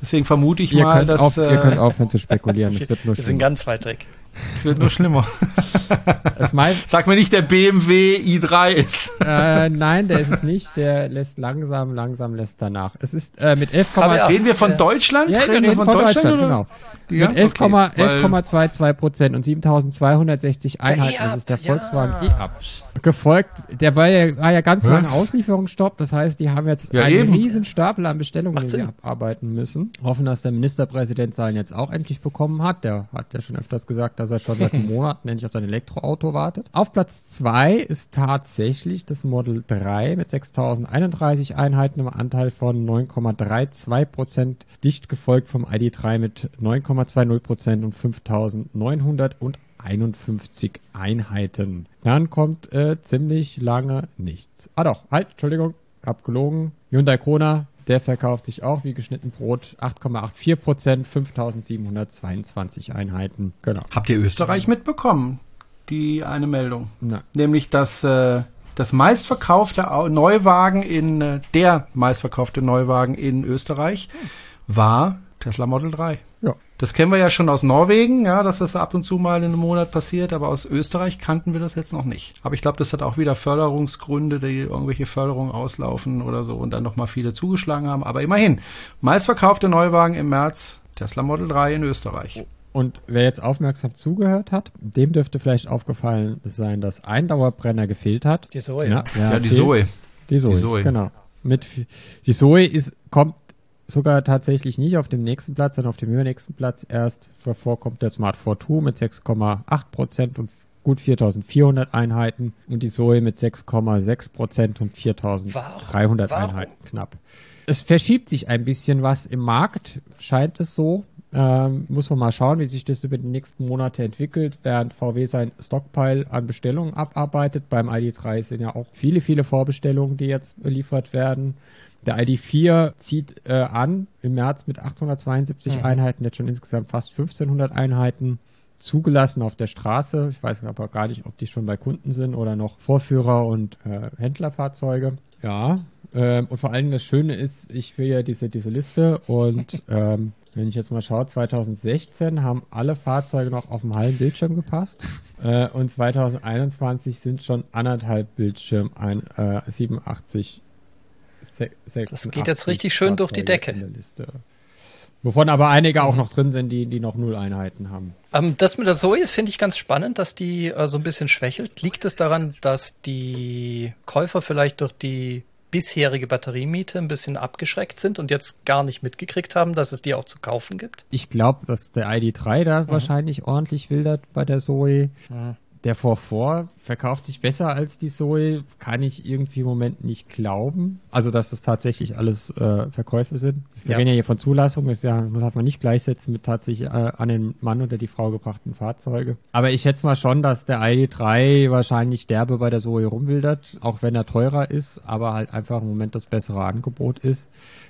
Deswegen vermute ich ihr mal, dass. Auf, äh, ihr könnt aufhören zu spekulieren. Es wird nur Wir sind ganz weit weg. Es wird nur schlimmer. Sag mir nicht, der BMW i3 ist. Äh, nein, der ist es nicht. Der lässt langsam, langsam lässt danach. Es ist äh, mit 11, ja, reden wir von Deutschland? Ja, reden wir von, von Deutschland, Deutschland genau. Ja? Mit 11,22 okay, Prozent und 7260 Einheiten. Das ist der Volkswagen ja. E-Up. Gefolgt, der war ja, war ja ganz Was? lange Auslieferungsstopp. Das heißt, die haben jetzt ja, einen eben. riesen Stapel an Bestellungen, die sie abarbeiten müssen. Hoffen, dass der Ministerpräsident seinen jetzt auch endlich bekommen hat. Der hat ja schon öfters gesagt, dass er schon seit Monaten endlich auf sein Elektroauto wartet. Auf Platz zwei ist tatsächlich das Model 3 mit 6031 Einheiten im Anteil von 9,32 Prozent, dicht gefolgt vom ID3 mit 9,20 Prozent und 5951 Einheiten. Dann kommt äh, ziemlich lange nichts. Ah doch, halt, Entschuldigung, hab gelogen. Hyundai Kona der verkauft sich auch wie geschnitten Brot 8,84 Prozent, 5722 Einheiten. Genau. Habt ihr Österreich mitbekommen? Die eine Meldung. Nein. Nämlich, dass äh, das meistverkaufte Neuwagen in, äh, der meistverkaufte Neuwagen in Österreich war Tesla Model 3. Ja. Das kennen wir ja schon aus Norwegen, ja, dass das ab und zu mal in einem Monat passiert, aber aus Österreich kannten wir das jetzt noch nicht. Aber ich glaube, das hat auch wieder Förderungsgründe, die irgendwelche Förderungen auslaufen oder so und dann nochmal viele zugeschlagen haben. Aber immerhin, meistverkaufte Neuwagen im März Tesla Model 3 in Österreich. Und wer jetzt aufmerksam zugehört hat, dem dürfte vielleicht aufgefallen sein, dass ein Dauerbrenner gefehlt hat. Die Zoe. Ja, ja die Zoe. Die Zoe. Die Zoe. Genau. Mit, die Zoe ist, kommt sogar tatsächlich nicht auf dem nächsten Platz, sondern auf dem übernächsten Platz erst vorkommt der Smart 4 mit 6,8 Prozent und gut 4400 Einheiten und die Zoe mit 6,6 Prozent und 4300 Einheiten knapp. Es verschiebt sich ein bisschen was im Markt, scheint es so. Ähm, muss man mal schauen, wie sich das über die nächsten Monate entwickelt, während VW sein Stockpile an Bestellungen abarbeitet. Beim ID3 sind ja auch viele, viele Vorbestellungen, die jetzt beliefert werden. Der ID4 zieht äh, an im März mit 872 mhm. Einheiten, jetzt schon insgesamt fast 1500 Einheiten zugelassen auf der Straße. Ich weiß aber gar nicht, ob die schon bei Kunden sind oder noch Vorführer und äh, Händlerfahrzeuge. Ja, ähm, und vor allem das Schöne ist, ich will ja diese, diese Liste und ähm, wenn ich jetzt mal schaue, 2016 haben alle Fahrzeuge noch auf dem halben Bildschirm gepasst äh, und 2021 sind schon anderthalb Bildschirm ein, äh, 87 das geht jetzt richtig schön durch die Decke. Wovon aber einige auch noch drin sind, die, die noch null Einheiten haben. Ähm, das mit der Zoe finde ich ganz spannend, dass die äh, so ein bisschen schwächelt. Liegt es daran, dass die Käufer vielleicht durch die bisherige Batteriemiete ein bisschen abgeschreckt sind und jetzt gar nicht mitgekriegt haben, dass es die auch zu kaufen gibt? Ich glaube, dass der ID3 da mhm. wahrscheinlich ordentlich wildert bei der Zoe. Mhm. Der 4 verkauft sich besser als die Zoe, kann ich irgendwie im Moment nicht glauben. Also, dass das tatsächlich alles äh, Verkäufe sind. Wir Ja. reden ja hier von Zulassung, ist ja, das darf man nicht gleichsetzen mit tatsächlich äh, an den Mann oder die Frau gebrachten Fahrzeuge. Aber ich schätze mal schon, dass der ID3 wahrscheinlich derbe bei der Zoe rumwildert, auch wenn er teurer ist, aber halt einfach im Moment das bessere Angebot ist.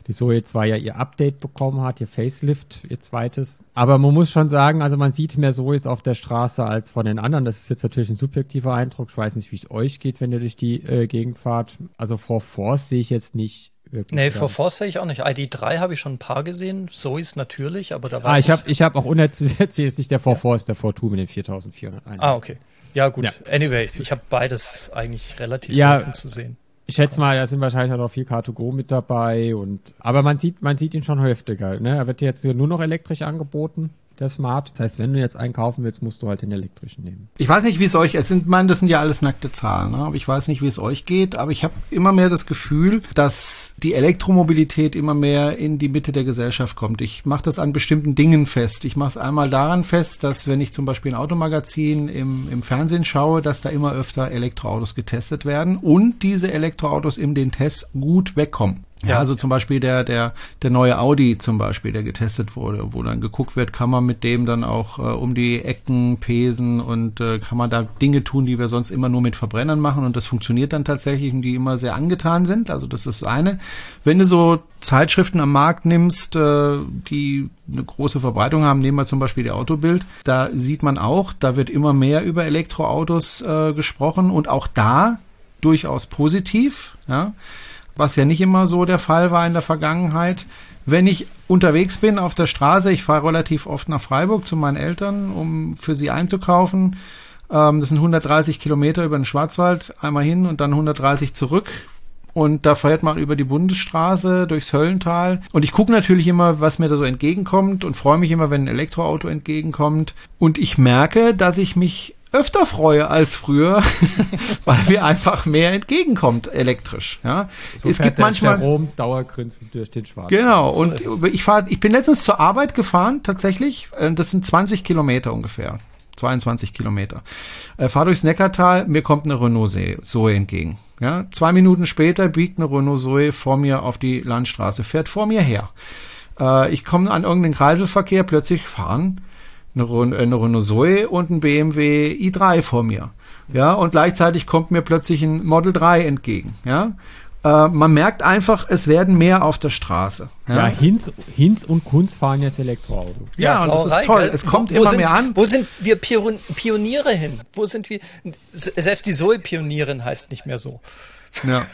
Die Zoe zwar ja ihr Update bekommen hat, ihr Facelift, ihr zweites. Aber man muss schon sagen, also man sieht mehr Zoes auf der Straße als von den anderen. Das ist jetzt natürlich ein subjektiver Eindruck. Ich weiß nicht, wie es euch geht, wenn ihr durch die äh, Gegend fahrt. Also vor Force sehe ich jetzt nicht wirklich. Nee, vor Force sehe ich auch nicht. ID3 habe ich schon ein paar gesehen. Zoe's natürlich, aber da weiß Ah, ich habe ich hab auch unerzielt jetzt nicht der vor Force, der vor Two mit den 4400 Einheiten. Ah, okay. Ja, gut. Ja. Anyway, ich habe beides eigentlich relativ Ja. selten zu sehen. Ich schätze mal, da sind wahrscheinlich auch noch viel Car2Go mit dabei und aber man sieht, man sieht ihn schon häufiger. Ne? Er wird jetzt nur noch elektrisch angeboten, der Smart. Das heißt, wenn du jetzt einen kaufen willst, musst du halt den elektrischen nehmen. Ich weiß nicht, wie es euch, es sind, man, das sind ja alles nackte Zahlen, ne? aber ich weiß nicht, wie es euch geht, aber ich habe immer mehr das Gefühl, dass die Elektromobilität immer mehr in die Mitte der Gesellschaft kommt. Ich mache das an bestimmten Dingen fest. Ich mache es einmal daran fest, dass wenn ich zum Beispiel ein Automagazin im, im Fernsehen schaue, dass da immer öfter Elektroautos getestet werden und diese Elektroautos in den Tests gut wegkommen. Ja, also zum Beispiel der, der, der neue Audi zum Beispiel, der getestet wurde, wo dann geguckt wird, kann man mit dem dann auch äh, um die Ecken pesen und äh, kann man da Dinge tun, die wir sonst immer nur mit Verbrennern machen und das funktioniert dann tatsächlich und die immer sehr angetan sind. Also das ist eine. Wenn du so Zeitschriften am Markt nimmst, äh, die eine große Verbreitung haben, nehmen wir zum Beispiel die Autobild, da sieht man auch, da wird immer mehr über Elektroautos äh, gesprochen und auch da durchaus positiv, ja was ja nicht immer so der Fall war in der Vergangenheit. Wenn ich unterwegs bin auf der Straße, ich fahre relativ oft nach Freiburg zu meinen Eltern, um für sie einzukaufen. Ähm, das sind 130 Kilometer über den Schwarzwald, einmal hin und dann 130 zurück. Und da fährt man über die Bundesstraße durchs Höllental. Und ich gucke natürlich immer, was mir da so entgegenkommt und freue mich immer, wenn ein Elektroauto entgegenkommt. Und ich merke, dass ich mich öfter freue als früher, weil mir einfach mehr entgegenkommt elektrisch. Ja, So es gibt der manchmal Jerome dauergrinsend durch den Schwarz. Genau, So und ich fahr, ich bin letztens zur Arbeit gefahren, tatsächlich. Äh, Das sind 20 Kilometer ungefähr. 22 Kilometer. Äh, fahr durchs Neckartal, mir kommt eine Renault Zoe entgegen. Ja, zwei Minuten später biegt eine Renault Zoe vor mir auf die Landstraße, fährt vor mir her. Äh, ich komme an irgendeinen Kreiselverkehr, plötzlich fahren eine, äh, eine Renault Zoe und ein BMW i3 vor mir. Ja, und gleichzeitig kommt mir plötzlich ein Model 3 entgegen. Ja, äh, man merkt einfach, es werden mehr auf der Straße. Ja, Hinz, Hinz und Kunz fahren jetzt Elektroauto. Ja, und das ist toll. gell? Es kommt wo immer sind, mehr an. Wo sind wir Pion Pioniere hin? Wo sind wir? Selbst die Zoe-Pionierin heißt nicht mehr so. Ja.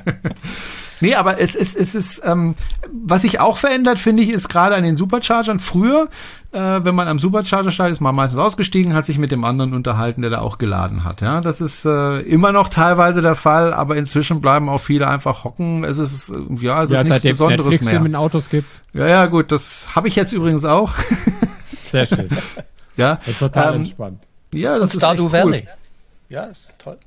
nee, aber es ist, es ist, ähm, was sich auch verändert, finde ich, ist gerade an den Superchargern. Früher, äh, wenn man am Supercharger steigt, ist man meistens ausgestiegen, hat sich mit dem anderen unterhalten, der da auch geladen hat. Ja, das ist äh, immer noch teilweise der Fall, aber inzwischen bleiben auch viele einfach hocken. Es ist, äh, ja, es Ja, ist nichts Besonderes Netflix mehr. in Autos gibt. Ja, ja, gut, das habe ich jetzt übrigens auch. Sehr schön. ja, Das ist total Ähm, entspannt. ja, Und das ist Stardew echt cool. Valley. Ja, ist toll.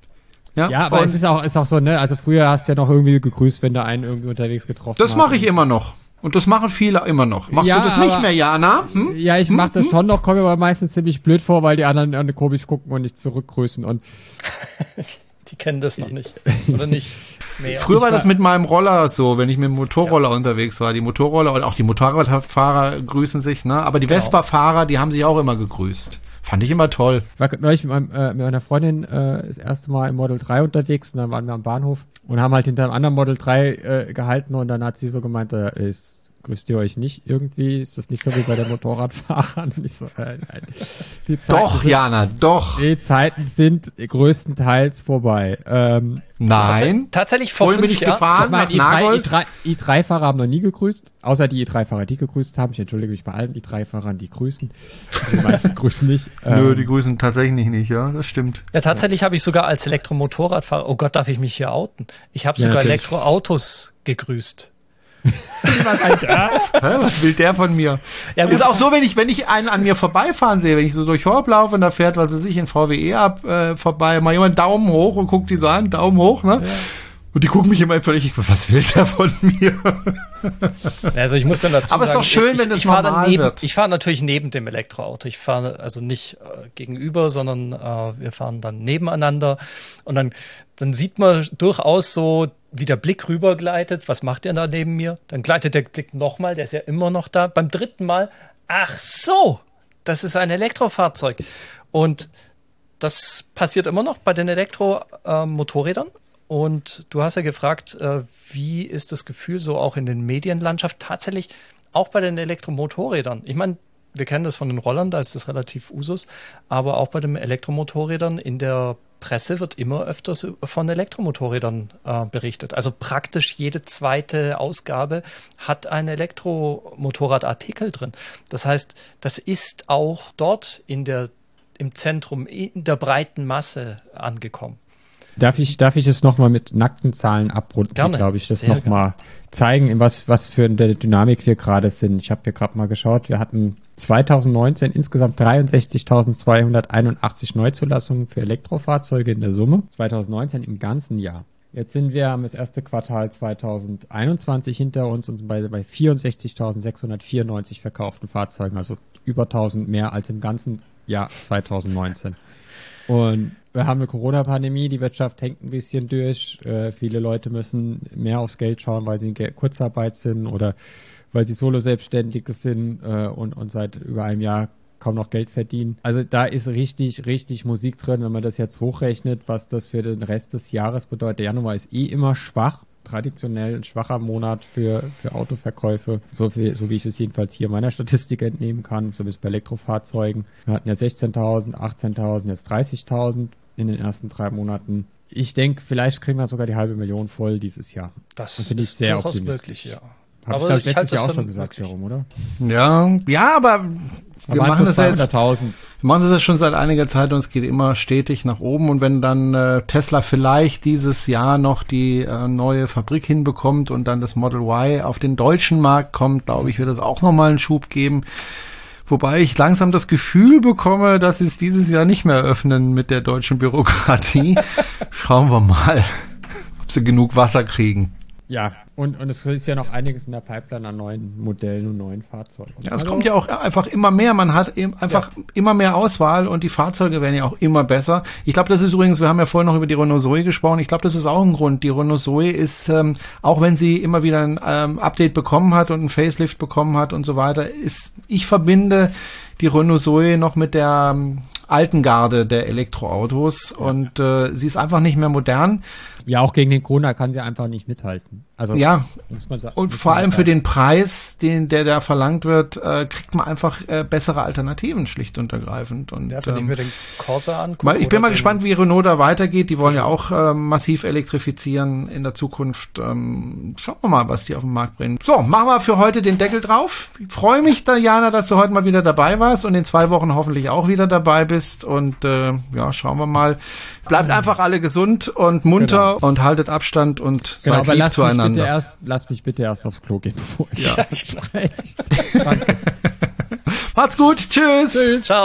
Ja, Ja, aber und es ist auch, ist auch so, ne? Also früher hast du ja noch irgendwie gegrüßt, wenn du einen irgendwie unterwegs getroffen das hast. mache ich immer noch. Und das machen viele immer noch. Machst Ja, du das nicht mehr, Jana? Hm? Ja, ich mache das schon noch, komme mir aber meistens ziemlich blöd vor, weil die anderen an komisch gucken und nicht zurückgrüßen. Und Die kennen das noch nicht. Oder nicht mehr. Früher war war- das mit meinem Roller so, wenn ich mit dem Motorroller unterwegs war. Die Motorroller und auch die Motorradfahrer grüßen sich, ne? Aber die Genau. Vespa-Fahrer, die haben sich auch immer gegrüßt. Fand ich immer toll. Ich war neulich mit, meinem, äh, mit meiner Freundin äh, das erste Mal im Model 3 unterwegs und dann waren wir am Bahnhof und haben halt hinter einem anderen Model 3 äh, gehalten und dann hat sie so gemeint, äh, ist, grüßt ihr euch nicht irgendwie? Ist das nicht so wie bei den Motorradfahrern? So, nein. Die Zeiten Doch, sind, Jana, doch. Die Zeiten sind größtenteils vorbei. Ähm, Nein. Tatsächlich vor Vorhin bin fünf ich Jahren. gefahren nach i3, Nagold. i3, i3-Fahrer haben noch nie gegrüßt, außer die i3-Fahrer, die gegrüßt haben. Ich entschuldige mich bei allen i3-Fahrern, die grüßen. Die meisten grüßen nicht. Nö, Ähm, die grüßen tatsächlich nicht, ja, das stimmt. Ja, tatsächlich habe ich sogar als Elektromotorradfahrer, oh Gott, darf ich mich hier outen? Ich habe Ja, sogar natürlich. Elektroautos gegrüßt. Hä, was will der von mir? Ja, ist gut. auch so, wenn ich, wenn ich einen an mir vorbeifahren sehe, wenn ich so durch Horb laufe und da fährt, was weiß ich, in VWE ab, äh, vorbei, mal jemand Daumen hoch und guckt die so an, Daumen hoch, ne? Und die gucken mich immer völlig, was will der von mir? Also ich muss dann dazu Aber es ist doch schön, ich, wenn das ich fahre normal neben, wird. Ich fahre natürlich neben dem Elektroauto. Ich fahre also nicht äh, gegenüber, sondern äh, wir fahren dann nebeneinander. Und dann, dann sieht man durchaus so, wie der Blick rübergleitet. Was macht der da neben mir? Dann gleitet der Blick nochmal, der ist ja immer noch da. Beim dritten Mal, ach so, das ist ein Elektrofahrzeug. Und das passiert immer noch bei den Elektromotorrädern. Und du hast ja gefragt, äh, wie ist das Gefühl so auch in den Medienlandschaft tatsächlich auch bei den Elektromotorrädern? Ich meine, wir kennen das von den Rollern, da ist das relativ Usus, aber auch bei den Elektromotorrädern in der Presse wird immer öfters von Elektromotorrädern äh, berichtet. Also praktisch jede zweite Ausgabe hat einen Elektromotorradartikel drin. Das heißt, das ist auch dort in der, im Zentrum, in der breiten Masse angekommen. Darf ich, darf ich es nochmal mit nackten Zahlen abrunden, glaube ich, das nochmal zeigen, in was, was für eine Dynamik wir gerade sind. Ich habe hier gerade mal geschaut, wir hatten 2019 insgesamt 63.281 Neuzulassungen für Elektrofahrzeuge in der Summe. 2019 im ganzen Jahr. Jetzt sind wir haben das erste Quartal 2021 hinter uns und bei, bei 64.694 verkauften Fahrzeugen, also über 1000 mehr als im ganzen Jahr 2019. Und wir haben eine Corona-Pandemie, die Wirtschaft hängt ein bisschen durch. Äh, viele Leute müssen mehr aufs Geld schauen, weil sie in Kurzarbeit sind oder weil sie Solo-Selbstständige sind äh, und, und seit über einem Jahr kaum noch Geld verdienen. Also da ist richtig, richtig Musik drin, wenn man das jetzt hochrechnet, was das für den Rest des Jahres bedeutet. Der Januar ist eh immer schwach traditionell ein schwacher Monat für, für Autoverkäufe, so, viel, so wie ich es jedenfalls hier meiner Statistik entnehmen kann, so bis bei Elektrofahrzeugen. Wir hatten ja 16.000, 18.000, jetzt 30.000 in den ersten drei Monaten. Ich denke, vielleicht kriegen wir sogar die halbe Million voll dieses Jahr. Das, Das finde ich ist sehr durchaus optimistisch. möglich, ja. Habe ich, glaub, ich letztes das Jahr auch schon gesagt. Jerome, oder? Ja, ja, aber wir machen das jetzt, 200.000. wir machen das ja schon seit einiger Zeit und es geht immer stetig nach oben. Und wenn dann äh, Tesla vielleicht dieses Jahr noch die äh, neue Fabrik hinbekommt und dann das Model Y auf den deutschen Markt kommt, glaube ich, wird es auch nochmal einen Schub geben. Wobei ich langsam das Gefühl bekomme, dass sie es dieses Jahr nicht mehr öffnen mit der deutschen Bürokratie. Schauen wir mal, ob sie genug Wasser kriegen. Ja, und, und es ist ja noch einiges in der Pipeline an neuen Modellen und neuen Fahrzeugen. Ja, es Also, kommt ja auch einfach immer mehr. Man hat eben einfach immer mehr Auswahl und die Fahrzeuge werden ja auch immer besser. Ich glaube, das ist übrigens, wir haben ja vorhin noch über die Renault Zoe gesprochen. Ich glaube, das ist auch ein Grund. Die Renault Zoe ist, ähm, auch wenn sie immer wieder ein ähm, Update bekommen hat und ein Facelift bekommen hat und so weiter, ist, ich verbinde die Renault Zoe noch mit der ähm, alten Garde der Elektroautos und äh, sie ist einfach nicht mehr modern. Ja, auch gegen den Corona kann sie einfach nicht mithalten. Also Ja, muss man sagen. Und muss vor man allem für den Preis, den der da verlangt wird, äh, kriegt man einfach äh, bessere Alternativen schlicht und ergreifend. Und Ja, wenn ich ähm, mir den Corsa angucke. ich bin mal gespannt, wie Renault da weitergeht. Die wollen ja auch ähm, massiv elektrifizieren in der Zukunft. Ähm, schauen wir mal, was die auf den Markt bringen. So, machen wir für heute den Deckel drauf. Ich freue mich, Diana, dass du heute mal wieder dabei warst und in zwei Wochen hoffentlich auch wieder dabei bist. Und äh, ja, schauen wir mal. Bleibt einfach alle gesund und munter und haltet Abstand und Genau, seid aber lieb lass mich, bitte zueinander. erst, lass mich bitte erst aufs Klo gehen, bevor ich Ja. spreche. Macht's gut. Tschüss. Tschüss. Ciao.